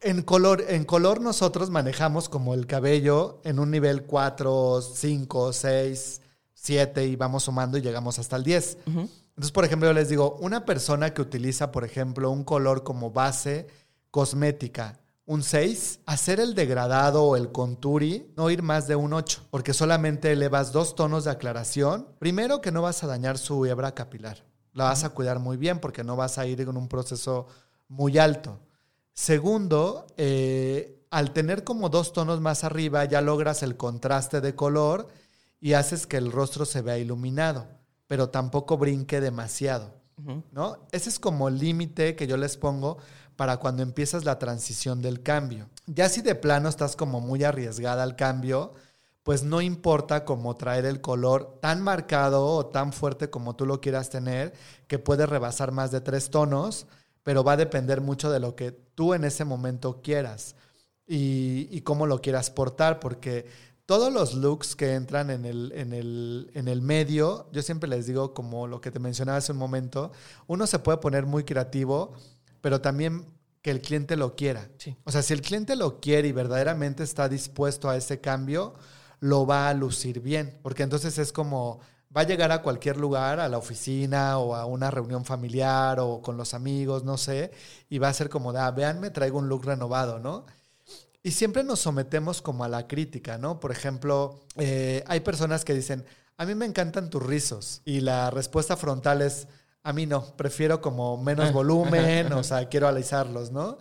en color, en color nosotros manejamos como el cabello en un nivel 4, 5, 6, 7 y vamos sumando y llegamos hasta el 10. Entonces, por ejemplo, yo les digo, una persona que utiliza, por ejemplo, un color como base cosmética, un 6, hacer el degradado o el conturi, no ir más de un 8, porque solamente elevas dos tonos de aclaración. Primero que no vas a dañar su hebra capilar, la vas a cuidar muy bien porque no vas a ir con un proceso muy alto. Segundo, eh, al tener como dos tonos más arriba ya logras el contraste de color y haces que el rostro se vea iluminado, pero tampoco brinque demasiado. ¿no? Ese es como el límite que yo les pongo para cuando empiezas la transición del cambio. Ya si de plano estás como muy arriesgada al cambio, pues no importa cómo traer el color tan marcado o tan fuerte como tú lo quieras tener, que puede rebasar más de tres tonos, pero va a depender mucho de lo que tú en ese momento quieras y, y cómo lo quieras portar, porque todos los looks que entran en el, en, el, en el medio, yo siempre les digo, como lo que te mencionaba hace un momento, uno se puede poner muy creativo pero también que el cliente lo quiera. O sea, si el cliente lo quiere y verdaderamente está dispuesto a ese cambio, lo va a lucir bien, porque entonces es como va a llegar a cualquier lugar, a la oficina o a una reunión familiar o con los amigos, no sé, y va a ser como, ah, vean, traigo un look renovado, ¿no? Y siempre nos sometemos como a la crítica, ¿no? Por ejemplo, eh, hay personas que dicen, a mí me encantan tus rizos, y la respuesta frontal es, a mí no, prefiero como menos volumen, *laughs* o sea, quiero alisarlos, ¿no?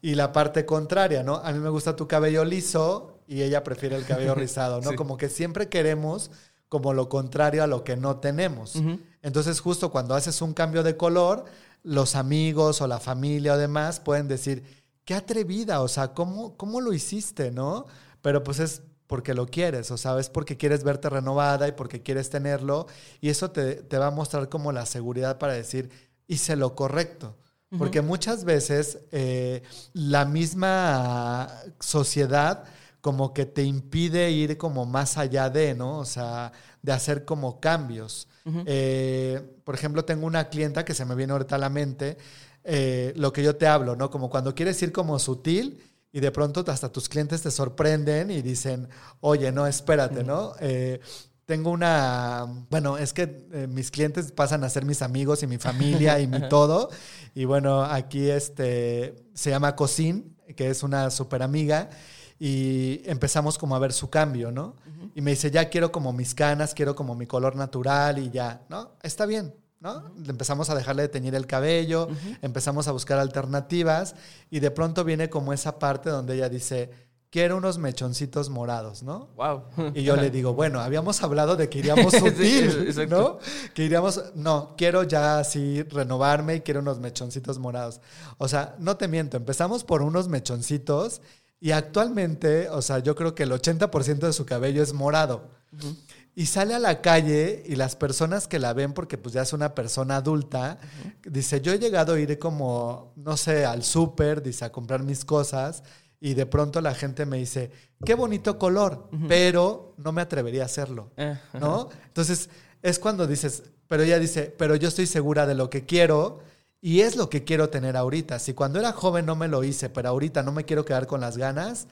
Y la parte contraria, ¿no? A mí me gusta tu cabello liso y ella prefiere el cabello *laughs* rizado, ¿no? Como que siempre queremos como lo contrario a lo que no tenemos. Entonces, justo cuando haces un cambio de color, los amigos o la familia o demás pueden decir, qué atrevida, o sea, ¿cómo, cómo lo hiciste, no? Pero pues es porque lo quieres, o sabes, porque quieres verte renovada y porque quieres tenerlo, y eso te, va a mostrar como la seguridad para decir, hice lo correcto. Porque muchas veces eh, la misma sociedad como que te impide ir como más allá de, ¿no? O sea, de hacer como cambios. Eh, por ejemplo, tengo una clienta que se me viene ahorita a la mente, eh, lo que yo te hablo, ¿no? Como cuando quieres ir como sutil y de pronto hasta tus clientes te sorprenden y dicen, oye, no, espérate, ¿no? Eh, tengo una, bueno, es que eh, mis clientes pasan a ser mis amigos y mi familia y mi *laughs* todo. Y bueno, aquí este, se llama Cosín, que es una súper amiga, y empezamos como a ver su cambio, ¿no? Y me dice, ya quiero como mis canas, quiero como mi color natural y ya, ¿no? Está bien, ¿no? Empezamos a dejarle de teñir el cabello, empezamos a buscar alternativas y de pronto viene como esa parte donde ella dice, quiero unos mechoncitos morados, ¿no? Wow. Y yo le *laughs* digo, bueno, habíamos hablado de que iríamos *laughs* sutil, ¿no? Que iríamos, no, quiero ya así renovarme y quiero unos mechoncitos morados. O sea, no te miento, empezamos por unos mechoncitos y actualmente, o sea, yo creo que el 80% de su cabello es morado y sale a la calle y las personas que la ven, porque pues ya es una persona adulta, dice, yo he llegado a ir como, no sé, al súper, dice, a comprar mis cosas y de pronto la gente me dice, qué bonito color, pero no me atrevería a hacerlo, eh, ¿no? Entonces es cuando dices, pero ella dice, pero yo estoy segura de lo que quiero y es lo que quiero tener ahorita. Si cuando era joven no me lo hice, pero ahorita no me quiero quedar con las ganas,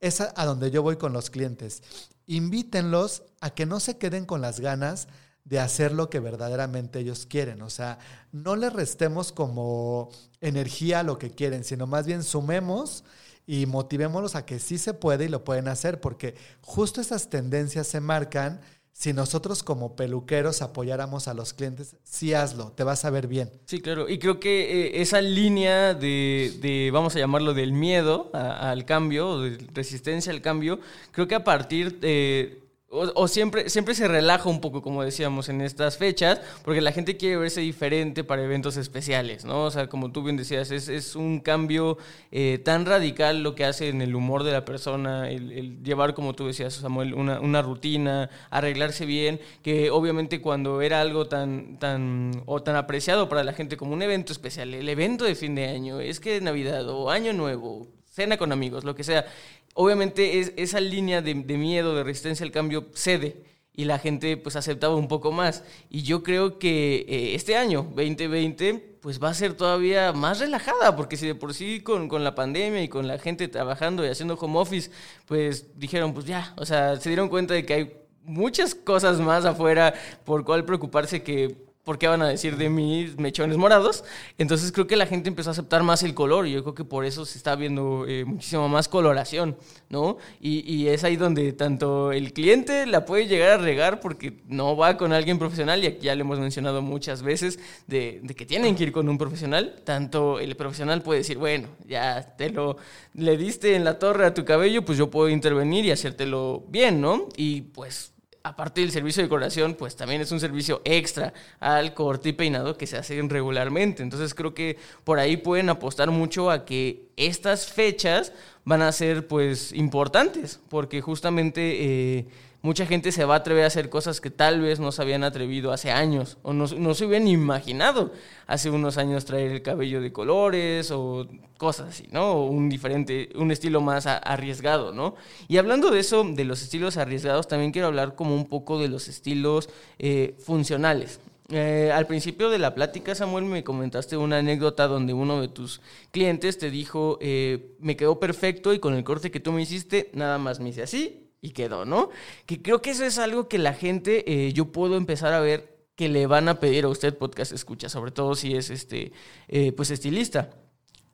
es a, donde yo voy con los clientes. Invítenlos a que no se queden con las ganas de hacer lo que verdaderamente ellos quieren. O sea, no le restemos como energía a lo que quieren, sino más bien sumemos y motivémoslos a que sí se puede y lo pueden hacer, porque justo esas tendencias se marcan si nosotros como peluqueros apoyáramos a los clientes, sí hazlo, te vas a ver bien. Sí, claro. Y creo que eh, esa línea de, vamos a llamarlo, del miedo al cambio, de resistencia al cambio, creo que a partir de o, siempre, siempre se relaja un poco, como decíamos, en estas fechas, porque la gente quiere verse diferente para eventos especiales, ¿no? O sea, como tú bien decías, es, es un cambio eh, tan radical lo que hace en el humor de la persona, el, llevar, como tú decías, Samuel, una, una, rutina, arreglarse bien, que obviamente cuando era algo tan, tan, o tan apreciado para la gente como un evento especial, el evento de fin de año, es que Navidad o Año Nuevo, cena con amigos, lo que sea, obviamente es, esa línea de, miedo, de resistencia al cambio cede y la gente pues aceptaba un poco más. Y yo creo que eh, este año, 2020, pues va a ser todavía más relajada, porque si de por sí con, con, la pandemia y con la gente trabajando y haciendo home office, pues dijeron, pues ya, o sea, se dieron cuenta de que hay muchas cosas más afuera por cuál preocuparse que ¿por qué van a decir de mis mechones morados? Entonces creo que la gente empezó a aceptar más el color y yo creo que por eso se está viendo eh, muchísimo más coloración, ¿no? Y, es ahí donde tanto el cliente la puede llegar a regar porque no va con alguien profesional y aquí ya le hemos mencionado muchas veces de, de que tienen que ir con un profesional, tanto el profesional puede decir, bueno, ya te lo le diste en la torre a tu cabello, pues yo puedo intervenir y hacértelo bien, ¿no? Y pues aparte del servicio de decoración, pues también es un servicio extra al corte y peinado que se hacen regularmente. Entonces creo que por ahí pueden apostar mucho a que estas fechas van a ser pues importantes, porque justamente... Eh, mucha gente se va a atrever a hacer cosas que tal vez no se habían atrevido hace años o no, se hubieran imaginado hace unos años traer el cabello de colores o cosas así, ¿no? O un diferente, un estilo más arriesgado, ¿no? Y hablando de eso, de los estilos arriesgados, también quiero hablar como un poco de los estilos eh, funcionales. Eh, al principio de la plática, Samuel, me comentaste una anécdota donde uno de tus clientes te dijo, eh, me quedó perfecto y con el corte que tú me hiciste, nada más me hice así y quedó, ¿no? Que creo que eso es algo que la gente, eh, yo puedo empezar a ver que le van a pedir a usted podcast escucha, sobre todo si es este, eh, pues estilista.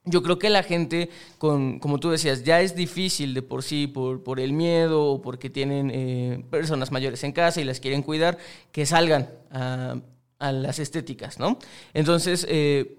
Yo creo que la gente, con, como tú decías, ya es difícil de por sí, por, por el miedo o porque tienen eh, personas mayores en casa y las quieren cuidar, que salgan a, a las estéticas, ¿no? Entonces,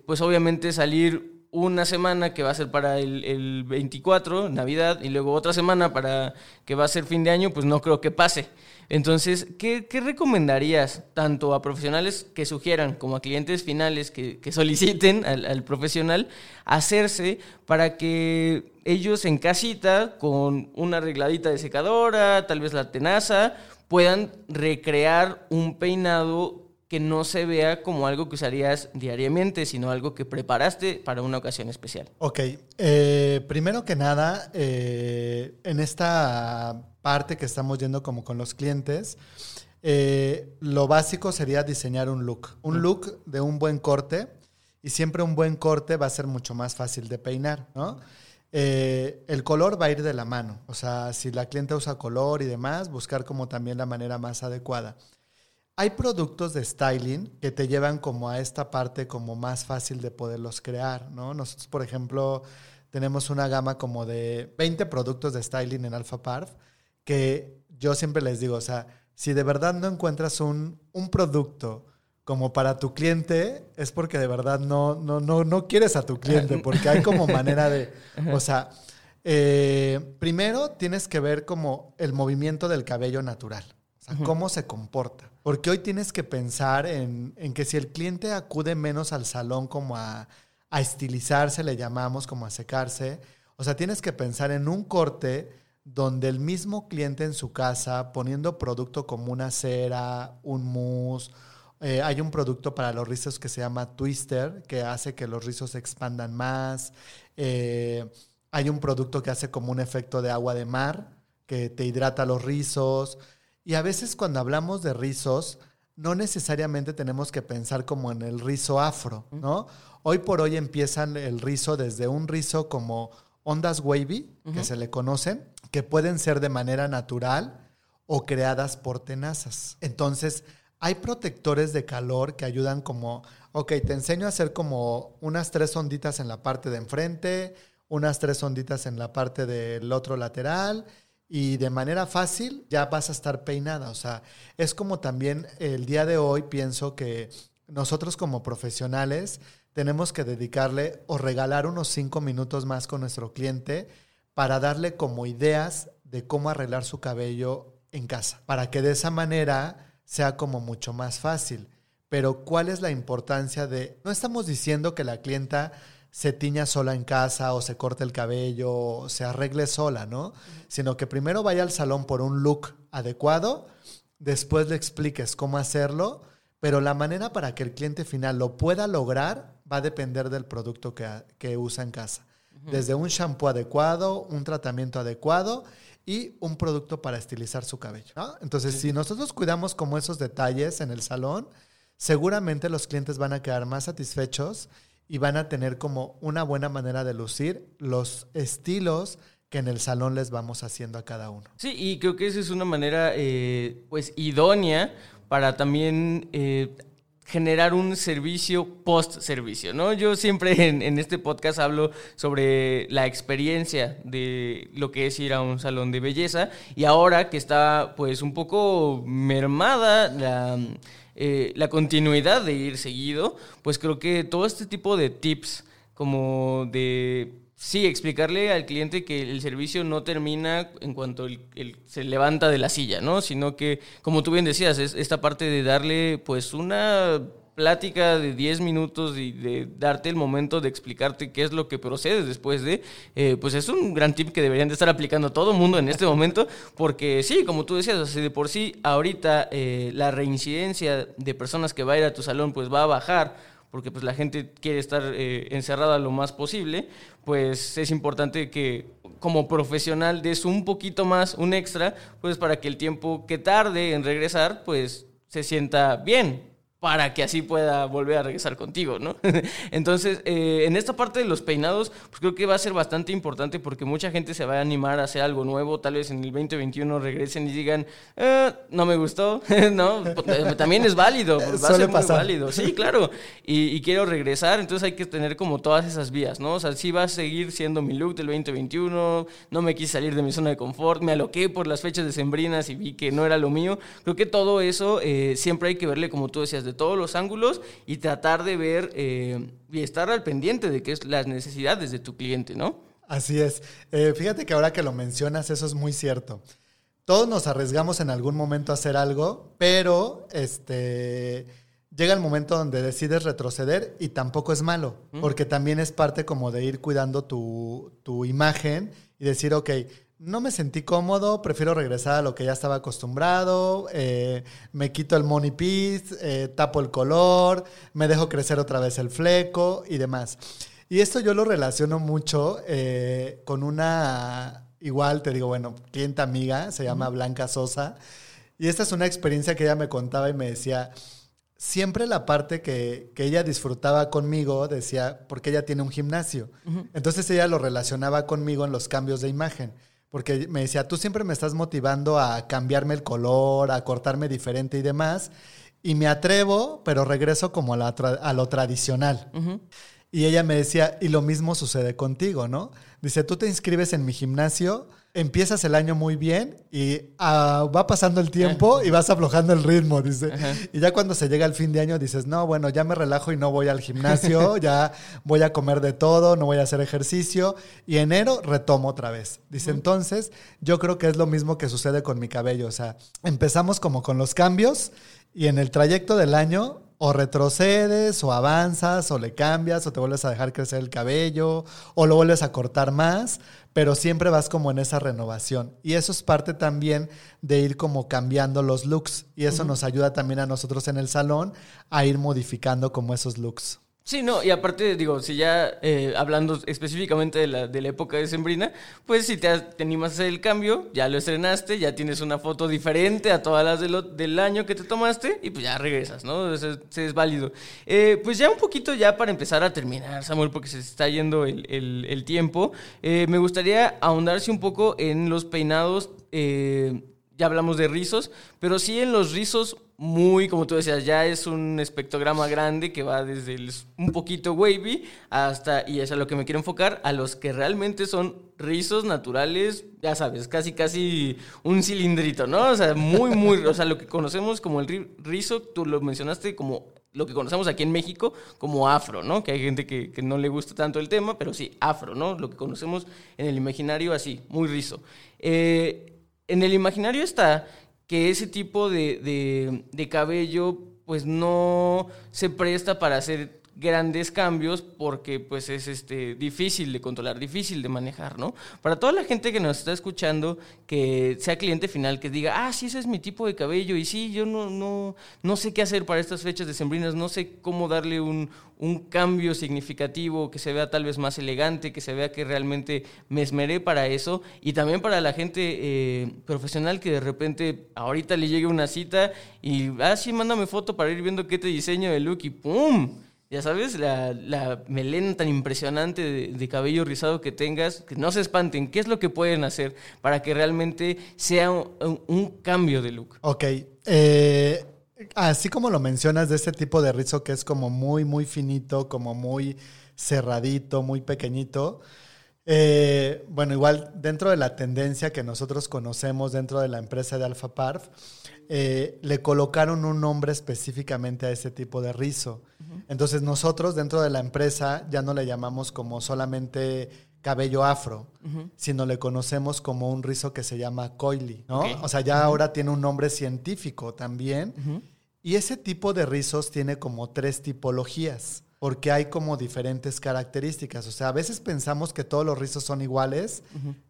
pues obviamente salir una semana que va a ser para el, el, 24, Navidad, y luego otra semana para que va a ser fin de año, pues no creo que pase. Entonces, ¿qué, recomendarías tanto a profesionales que sugieran como a clientes finales que, soliciten al, al, profesional hacerse para que ellos en casita, con una arregladita de secadora, tal vez la tenaza, puedan recrear un peinado que no se vea como algo que usarías diariamente, sino algo que preparaste para una ocasión especial. Ok, eh, primero que nada, eh, en esta parte que estamos yendo como con los clientes, eh, lo básico sería diseñar un look, un look de un buen corte y siempre un buen corte va a ser mucho más fácil de peinar, ¿no? el color va a ir de la mano, o sea, si la cliente usa color y demás, buscar como también la manera más adecuada. Hay productos de styling que te llevan como a esta parte como más fácil de poderlos crear, ¿no? Nosotros, por ejemplo, tenemos una gama como de 20 productos de styling en Alpha Parf que yo siempre les digo, o sea, si de verdad no encuentras un, producto como para tu cliente, es porque de verdad no, no, no, no quieres a tu cliente, porque hay como manera de, *laughs* o sea, eh, primero tienes que ver como el movimiento del cabello natural, o sea, cómo se comporta. Porque hoy tienes que pensar en, que si el cliente acude menos al salón como a, estilizarse, le llamamos como a secarse, o sea, tienes que pensar en un corte donde el mismo cliente en su casa, poniendo producto como una cera, un mousse, eh, hay un producto para los rizos que se llama Twister, que hace que los rizos se expandan más. Eh, hay un producto que hace como un efecto de agua de mar, que te hidrata los rizos. Y a veces cuando hablamos de rizos, no necesariamente tenemos que pensar como en el rizo afro, ¿no? Hoy por hoy empiezan el rizo desde un rizo como ondas wavy, que se le conocen, que pueden ser de manera natural o creadas por tenazas. Entonces, hay protectores de calor que ayudan como, ok, te enseño a hacer como unas tres onditas en la parte de enfrente, unas tres onditas en la parte del otro lateral y de manera fácil ya vas a estar peinada. O sea, es como también el día de hoy pienso que nosotros como profesionales tenemos que dedicarle o regalar unos cinco minutos más con nuestro cliente para darle como ideas de cómo arreglar su cabello en casa, para que de esa manera sea como mucho más fácil. Pero ¿cuál es la importancia de... No estamos diciendo que la clienta se tiña sola en casa o se corte el cabello o se arregle sola, ¿no? Sino que primero vaya al salón por un look adecuado, después le expliques cómo hacerlo, pero la manera para que el cliente final lo pueda lograr va a depender del producto que, que usa en casa. Desde un shampoo adecuado, un tratamiento adecuado y un producto para estilizar su cabello. Entonces, si nosotros cuidamos como esos detalles en el salón, seguramente los clientes van a quedar más satisfechos y van a tener como una buena manera de lucir los estilos que en el salón les vamos haciendo a cada uno. Sí, y creo que esa es una manera eh, pues idónea para también eh, generar un servicio post-servicio, ¿no? Yo siempre en, este podcast hablo sobre la experiencia de lo que es ir a un salón de belleza y ahora que está pues un poco mermada la eh, la continuidad de ir seguido, pues creo que todo este tipo de tips, como de, sí, explicarle al cliente que el servicio no termina en cuanto él, se levanta de la silla, ¿no? Sino que, como tú bien decías, es esta parte de darle pues una plática de 10 minutos y de darte el momento de explicarte qué es lo que procede después de, eh, pues es un gran tip que deberían de estar aplicando todo el mundo en este momento, porque sí, como tú decías, así de por sí, ahorita eh, la reincidencia de personas que va a ir a tu salón pues va a bajar, porque pues la gente quiere estar eh, encerrada lo más posible, pues es importante que como profesional des un poquito más, un extra, pues para que el tiempo que tarde en regresar, pues se sienta bien, para que así pueda volver a regresar contigo, ¿no? *laughs* Entonces, eh, en esta parte de los peinados, pues creo que va a ser bastante importante porque mucha gente se va a animar a hacer algo nuevo, tal vez en el 2021 regresen y digan, eh, no me gustó, *laughs* ¿no? Eh, también es válido, va a ser muy válido, sí, claro, y, quiero regresar, entonces hay que tener como todas esas vías, ¿no? O sea, sí va a seguir siendo mi look del 2021, no me quise salir de mi zona de confort, me aloqué por las fechas decembrinas y vi que no era lo mío, creo que todo eso siempre hay que verle, como tú decías, de todos los ángulos y tratar de ver eh, y estar al pendiente de qué es las necesidades de tu cliente, ¿no? Así es. Eh, fíjate que ahora que lo mencionas, eso es muy cierto. Todos nos arriesgamos en algún momento a hacer algo, pero este llega el momento donde decides retroceder y tampoco es malo, porque también es parte como de ir cuidando tu, tu imagen y decir, ok, no me sentí cómodo, prefiero regresar a lo que ya estaba acostumbrado, eh, me quito el money piece, eh, tapo el color, me dejo crecer otra vez el fleco y demás. Y esto yo lo relaciono mucho eh, con una, igual te digo, bueno, clienta amiga, se llama Blanca Sosa, y esta es una experiencia que ella me contaba y me decía, siempre la parte que, ella disfrutaba conmigo, decía, porque ella tiene un gimnasio. Entonces ella lo relacionaba conmigo en los cambios de imagen. Porque me decía, tú siempre me estás motivando a cambiarme el color, a cortarme diferente y demás. Y me atrevo, pero regreso como a, a lo tradicional. Y ella me decía, y lo mismo sucede contigo, ¿no? Dice, tú te inscribes en mi gimnasio empiezas el año muy bien y ah, va pasando el tiempo y vas aflojando el ritmo, dice. Y ya cuando se llega el fin de año dices, no, bueno, ya me relajo y no voy al gimnasio, *laughs* ya voy a comer de todo, no voy a hacer ejercicio. Y enero retomo otra vez. Dice, entonces, yo creo que es lo mismo que sucede con mi cabello. O sea, empezamos como con los cambios y en el trayecto del año o retrocedes, o avanzas, o le cambias, o te vuelves a dejar crecer el cabello, o lo vuelves a cortar más, pero siempre vas como en esa renovación. Y eso es parte también de ir como cambiando los looks. Y eso nos ayuda también a nosotros en el salón a ir modificando como esos looks. Sí, no, y aparte, digo, si ya eh, hablando específicamente de la, de la época de Sembrina, pues si te, animas a hacer el cambio, ya lo estrenaste, ya tienes una foto diferente a todas las del año que te tomaste y pues ya regresas, ¿no? Eso es, válido. Eh, pues ya un poquito ya para empezar a terminar, Samuel, porque se está yendo el, tiempo, eh, me gustaría ahondarse un poco en los peinados, ya hablamos de rizos, pero sí en los rizos muy, como tú decías, ya es un espectrograma grande que va desde el, un poquito wavy hasta, y es a lo que me quiero enfocar, a los que realmente son rizos naturales, ya sabes, casi, casi un cilindrito, ¿no? O sea, muy, muy, o sea, lo que conocemos como el rizo, tú lo mencionaste como lo que conocemos aquí en México como afro, ¿no? Que hay gente que, que no le gusta tanto el tema, pero sí, afro, ¿no? Lo que conocemos en el imaginario así, muy rizo. Eh, en el imaginario está que ese tipo de, de, cabello pues no se presta para hacer grandes cambios porque pues es este difícil de controlar, difícil de manejar, ¿no? Para toda la gente que nos está escuchando, que sea cliente final, que diga, ah, sí, ese es mi tipo de cabello y sí, yo no, no, no sé qué hacer para estas fechas decembrinas, no sé cómo darle un, un cambio significativo, que se vea tal vez más elegante, que se vea que realmente me esmeré para eso y también para la gente eh, profesional que de repente ahorita le llegue una cita y, ah, sí, mándame foto para ir viendo qué te diseño de look y ¡pum! Ya sabes, la, la melena tan impresionante de, cabello rizado que tengas, que no se espanten. ¿Qué es lo que pueden hacer para que realmente sea un, cambio de look? Ok. Eh, así como lo mencionas de ese tipo de rizo que es como muy, muy finito, como muy cerradito, muy pequeñito. Eh, bueno, igual dentro de la tendencia que nosotros conocemos dentro de la empresa de Alpha Parf, eh, le colocaron un nombre específicamente a ese tipo de rizo. Entonces nosotros dentro de la empresa ya no le llamamos como solamente cabello afro, sino le conocemos como un rizo que se llama coily, ¿no? O sea, ya ahora tiene un nombre científico también. Y ese tipo de rizos tiene como tres tipologías, porque hay como diferentes características. O sea, a veces pensamos que todos los rizos son iguales,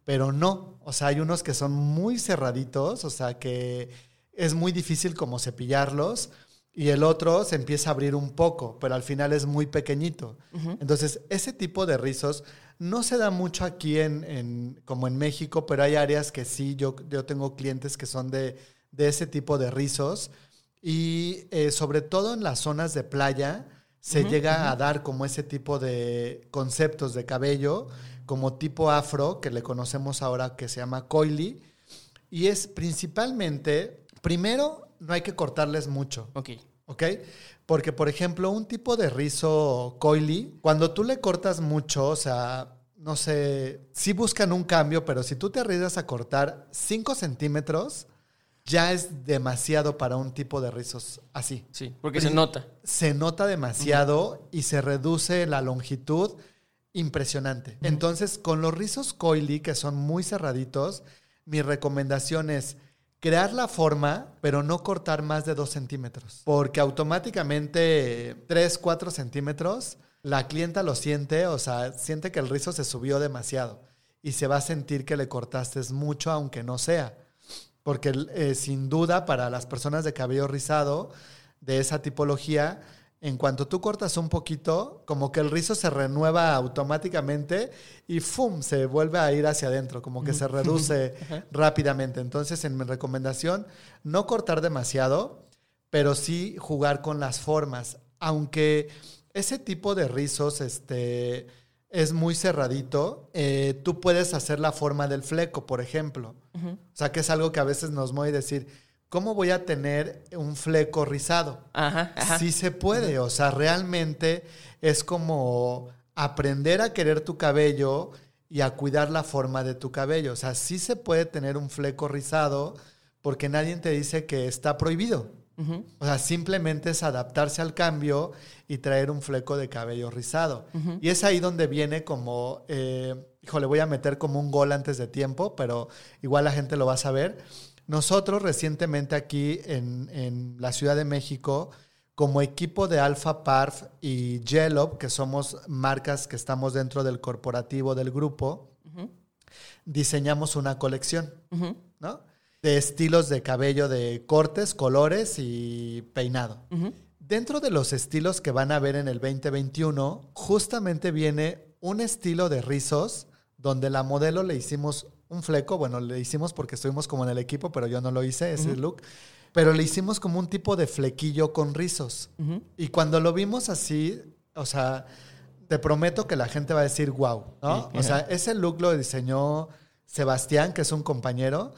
pero no. O sea, hay unos que son muy cerraditos, o sea, que es muy difícil como cepillarlos y el otro se empieza a abrir un poco, pero al final es muy pequeñito. Entonces, ese tipo de rizos no se da mucho aquí en, como en México, pero hay áreas que sí, yo, yo tengo clientes que son de, ese tipo de rizos y eh, sobre todo en las zonas de playa se llega a dar como ese tipo de conceptos de cabello, como tipo afro, que le conocemos ahora que se llama coily, y es principalmente Primero, no hay que cortarles mucho. Ok. ¿Ok? Porque, por ejemplo, un tipo de rizo coily, cuando tú le cortas mucho, o sea, no sé, sí buscan un cambio, pero si tú te arriesgas a cortar 5 centímetros, ya es demasiado para un tipo de rizos así. Sí, porque se nota. Se nota demasiado y se reduce la longitud impresionante. Entonces, con los rizos coily, que son muy cerraditos, mi recomendación es crear la forma, pero no cortar más de 2 centímetros. Porque automáticamente 3, 4 centímetros, la clienta lo siente, o sea, siente que el rizo se subió demasiado y se va a sentir que le cortaste mucho, aunque no sea. Porque eh, sin duda para las personas de cabello rizado de esa tipología, en cuanto tú cortas un poquito, como que el rizo se renueva automáticamente y ¡fum! se vuelve a ir hacia adentro, como que se *laughs* reduce rápidamente. Entonces, en mi recomendación, no cortar demasiado, pero sí jugar con las formas. Aunque ese tipo de rizos este, es muy cerradito, eh, tú puedes hacer la forma del fleco, por ejemplo. O sea, que es algo que a veces nos mueve decir, ¿cómo voy a tener un fleco rizado? Ajá, Sí se puede, o sea, realmente es como aprender a querer tu cabello y a cuidar la forma de tu cabello. O sea, sí se puede tener un fleco rizado porque nadie te dice que está prohibido. O sea, simplemente es adaptarse al cambio y traer un fleco de cabello rizado. Y es ahí donde viene como, eh, híjole, voy a meter como un gol antes de tiempo, pero igual la gente lo va a saber. Nosotros recientemente aquí en, la Ciudad de México, como equipo de Alpha Parf y Yellow, que somos marcas que estamos dentro del corporativo del grupo, diseñamos una colección, ¿no? De estilos de cabello de cortes, colores y peinado. Dentro de los estilos que van a ver en el 2021, justamente viene un estilo de rizos donde la modelo le hicimos un fleco, bueno, le hicimos porque estuvimos como en el equipo, pero yo no lo hice, ese look. Pero le hicimos como un tipo de flequillo con rizos. Y cuando lo vimos así, o sea, te prometo que la gente va a decir, wow, ¿no? o sea, ese look lo diseñó Sebastián, que es un compañero.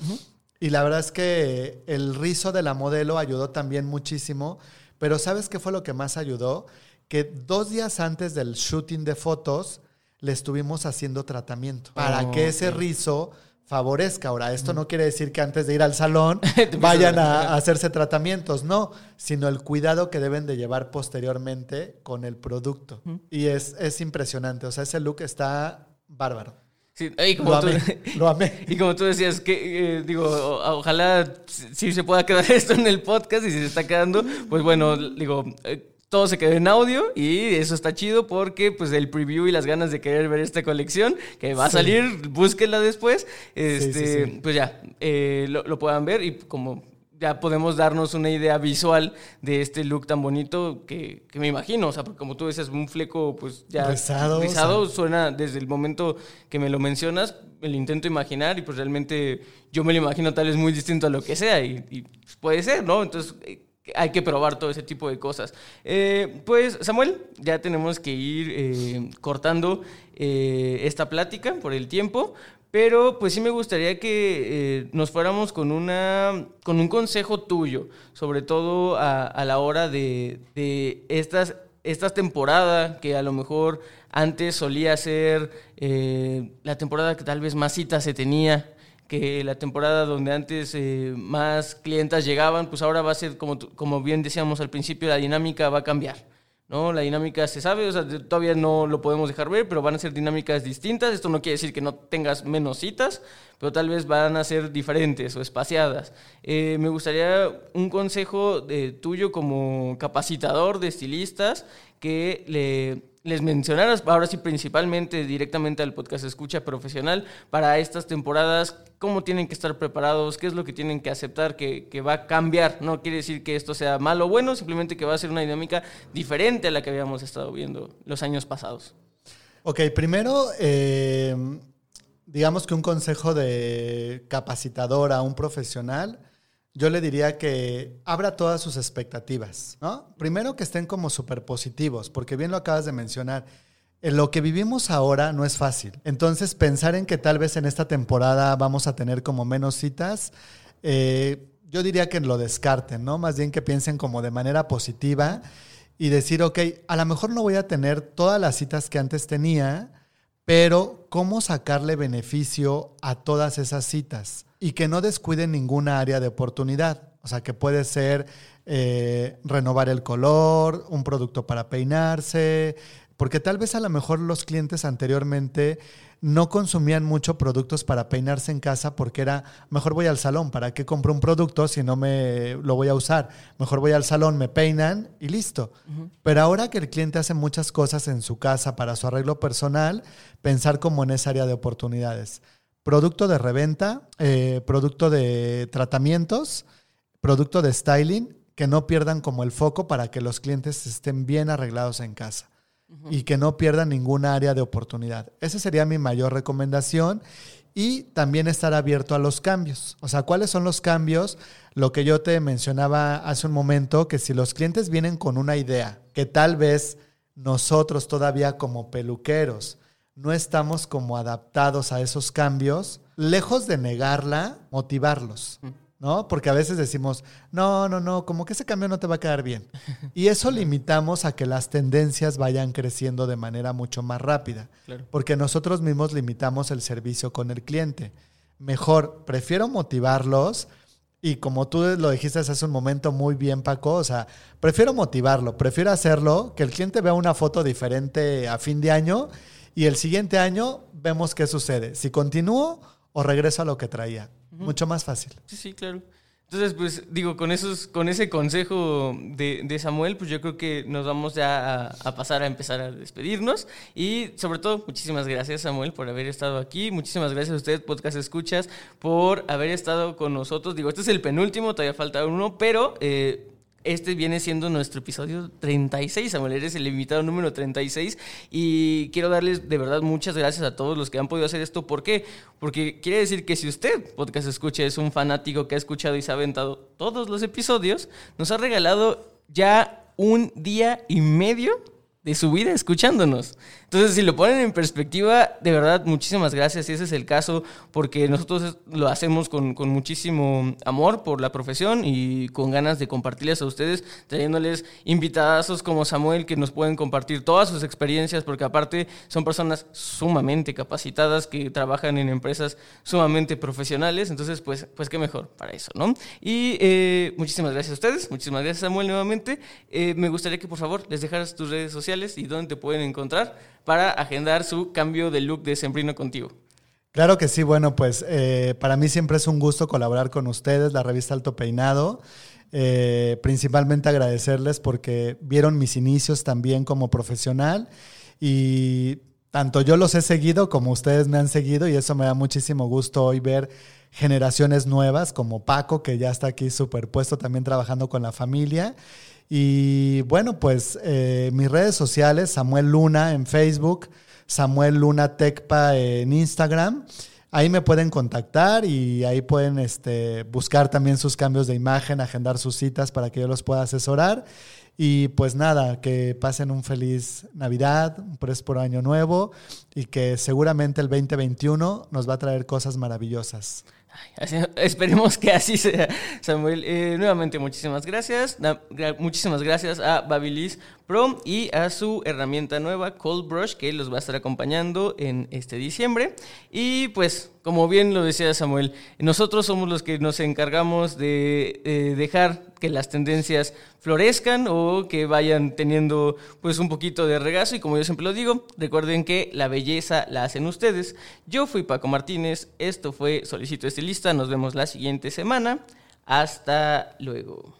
Y la verdad es que el rizo de la modelo ayudó también muchísimo. Pero ¿sabes qué fue lo que más ayudó? Que dos días antes del shooting de fotos, le estuvimos haciendo tratamiento para que ese rizo favorezca. Ahora, esto no quiere decir que antes de ir al salón *laughs* vayan a, hacerse tratamientos, no, sino el cuidado que deben de llevar posteriormente con el producto. Y es, es impresionante, o sea, ese look está bárbaro. Sí, y como Lo tú- amé, *laughs* lo amé. Y como tú decías, que eh, digo, o- ojalá sí se pueda quedar *laughs* esto en el podcast y si se está quedando, pues bueno, digo, eh, todo se quedó en audio y eso está chido porque pues el preview y las ganas de querer ver esta colección que va a Sí. salir, búsquenla después, este, sí, sí. pues ya, eh, lo, lo puedan ver y como ya podemos darnos una idea visual de este look tan bonito que, que me imagino, o sea, porque como tú decías, un fleco pues ya Rizado, rizado o sea. suena desde el momento que me lo mencionas, me lo intento imaginar y pues realmente yo me lo imagino tal vez muy distinto a lo que sea y, y, pues, puede ser, ¿no? Entonces eh, hay que probar todo ese tipo de cosas. Eh, pues Samuel, ya tenemos que ir eh, cortando eh, esta plática por el tiempo. Pero pues sí me gustaría que eh, nos fuéramos con, una, con un consejo tuyo, sobre todo a, la hora de, de estas, esta temporada que a lo mejor antes solía ser eh, la temporada que tal vez más citas se tenía, que la temporada donde antes eh, más clientas llegaban, pues ahora va a ser, como, como bien decíamos al principio, la dinámica va a cambiar. ¿No? La dinámica se sabe, o sea, todavía no lo podemos dejar ver, pero van a ser dinámicas distintas. Esto no quiere decir que no tengas menos citas, pero tal vez van a ser diferentes o espaciadas. Eh, me gustaría un consejo de, tuyo como capacitador de estilistas que le, les mencionaras, ahora sí principalmente directamente al podcast Escucha Profesional, para estas temporadas, cómo tienen que estar preparados, qué es lo que tienen que aceptar, que, que va a cambiar. No quiere decir que esto sea malo o bueno, simplemente que va a ser una dinámica diferente a la que habíamos estado viendo los años pasados. Ok, primero, eh, digamos que un consejo de capacitador a un profesional, yo le diría que abra todas sus expectativas, ¿no? Primero que estén como súper positivos, porque bien lo acabas de mencionar. En lo que vivimos ahora no es fácil. Entonces, pensar en que tal vez en esta temporada vamos a tener como menos citas, eh, yo diría que lo descarten, ¿no? Más bien que piensen como de manera positiva y decir, ok, a lo mejor no voy a tener todas las citas que antes tenía, pero ¿cómo sacarle beneficio a todas esas citas? Y que no descuiden ninguna área de oportunidad. O sea, que puede ser eh, renovar el color, un producto para peinarse, porque tal vez a lo mejor los clientes anteriormente no consumían mucho productos para peinarse en casa porque era, mejor voy al salón, ¿para qué compro un producto si no me lo voy a usar? Mejor voy al salón, me peinan y listo. Pero ahora que el cliente hace muchas cosas en su casa para su arreglo personal, pensar como en esa área de oportunidades. Producto de reventa, eh, producto de tratamientos, producto de styling, que no pierdan como el foco para que los clientes estén bien arreglados en casa y que no pierdan ninguna área de oportunidad. Esa sería mi mayor recomendación y también estar abierto a los cambios. O sea, ¿cuáles son los cambios? Lo que yo te mencionaba hace un momento, que si los clientes vienen con una idea que tal vez nosotros todavía como peluqueros no estamos como adaptados a esos cambios, lejos de negarla, motivarlos. ¿No? Porque a veces decimos, no, no, no, como que ese cambio no te va a quedar bien. *laughs* Y eso limitamos a que las tendencias vayan creciendo de manera mucho más rápida. Claro. Porque nosotros mismos limitamos el servicio con el cliente. Mejor, prefiero motivarlos. Y como tú lo dijiste hace un momento muy bien, Paco, o sea, prefiero motivarlo, prefiero hacerlo, que el cliente vea una foto diferente a fin de año y el siguiente año vemos qué sucede. Si continúo o regreso a lo que traía. Mucho más fácil. Sí, sí, claro. Entonces, pues digo, con esos, con ese consejo de, de Samuel, pues yo creo que nos vamos ya a, a, pasar a empezar a despedirnos. Y sobre todo, muchísimas gracias, Samuel, por haber estado aquí. Muchísimas gracias a usted, Podcast Escuchas, por haber estado con nosotros. Digo, este es el penúltimo, todavía falta uno, pero eh, este viene siendo nuestro episodio 36, Samuel, eres el invitado número 36 y quiero darles de verdad muchas gracias a todos los que han podido hacer esto. ¿Por qué? Porque quiere decir que si usted, podcast escucha, es un fanático que ha escuchado y se ha aventado todos los episodios, nos ha regalado ya un día y medio de su vida escuchándonos. Entonces, si lo ponen en perspectiva, de verdad, muchísimas gracias. Si ese es el caso, porque nosotros lo hacemos con, con, muchísimo amor por la profesión y con ganas de compartirles a ustedes, trayéndoles invitadazos como Samuel que nos pueden compartir todas sus experiencias, porque aparte son personas sumamente capacitadas que trabajan en empresas sumamente profesionales. Entonces, pues, pues qué mejor para eso, ¿no? Y eh, muchísimas gracias a ustedes, muchísimas gracias Samuel nuevamente. Eh, me gustaría que por favor les dejaras tus redes sociales y dónde te pueden encontrar para agendar su cambio de look de Sembrino contigo. Claro que sí, bueno, pues eh, para mí siempre es un gusto colaborar con ustedes, la revista Alto Peinado. Eh, principalmente agradecerles porque vieron mis inicios también como profesional y tanto yo los he seguido como ustedes me han seguido y eso me da muchísimo gusto hoy ver generaciones nuevas como Paco, que ya está aquí superpuesto también trabajando con la familia. Y bueno, pues eh, mis redes sociales, Samuel Luna en Facebook, Samuel Luna Tecpa en Instagram. Ahí me pueden contactar y ahí pueden este, buscar también sus cambios de imagen, agendar sus citas para que yo los pueda asesorar. Y pues nada, que pasen un feliz Navidad, un próspero año nuevo y que seguramente el 2021 nos va a traer cosas maravillosas. *laughs* esperemos que así sea, Samuel. Eh, nuevamente, muchísimas gracias. muchísimas gracias a Babilis Y a su herramienta nueva, Cold Brush, que los va a estar acompañando en este diciembre. Y pues, como bien lo decía Samuel, nosotros somos los que nos encargamos de eh, dejar que las tendencias florezcan o que vayan teniendo pues un poquito de regazo y como yo siempre lo digo, recuerden que la belleza la hacen ustedes. Yo fui Paco Martínez, esto fue Solicito Estilista, nos vemos la siguiente semana. Hasta luego.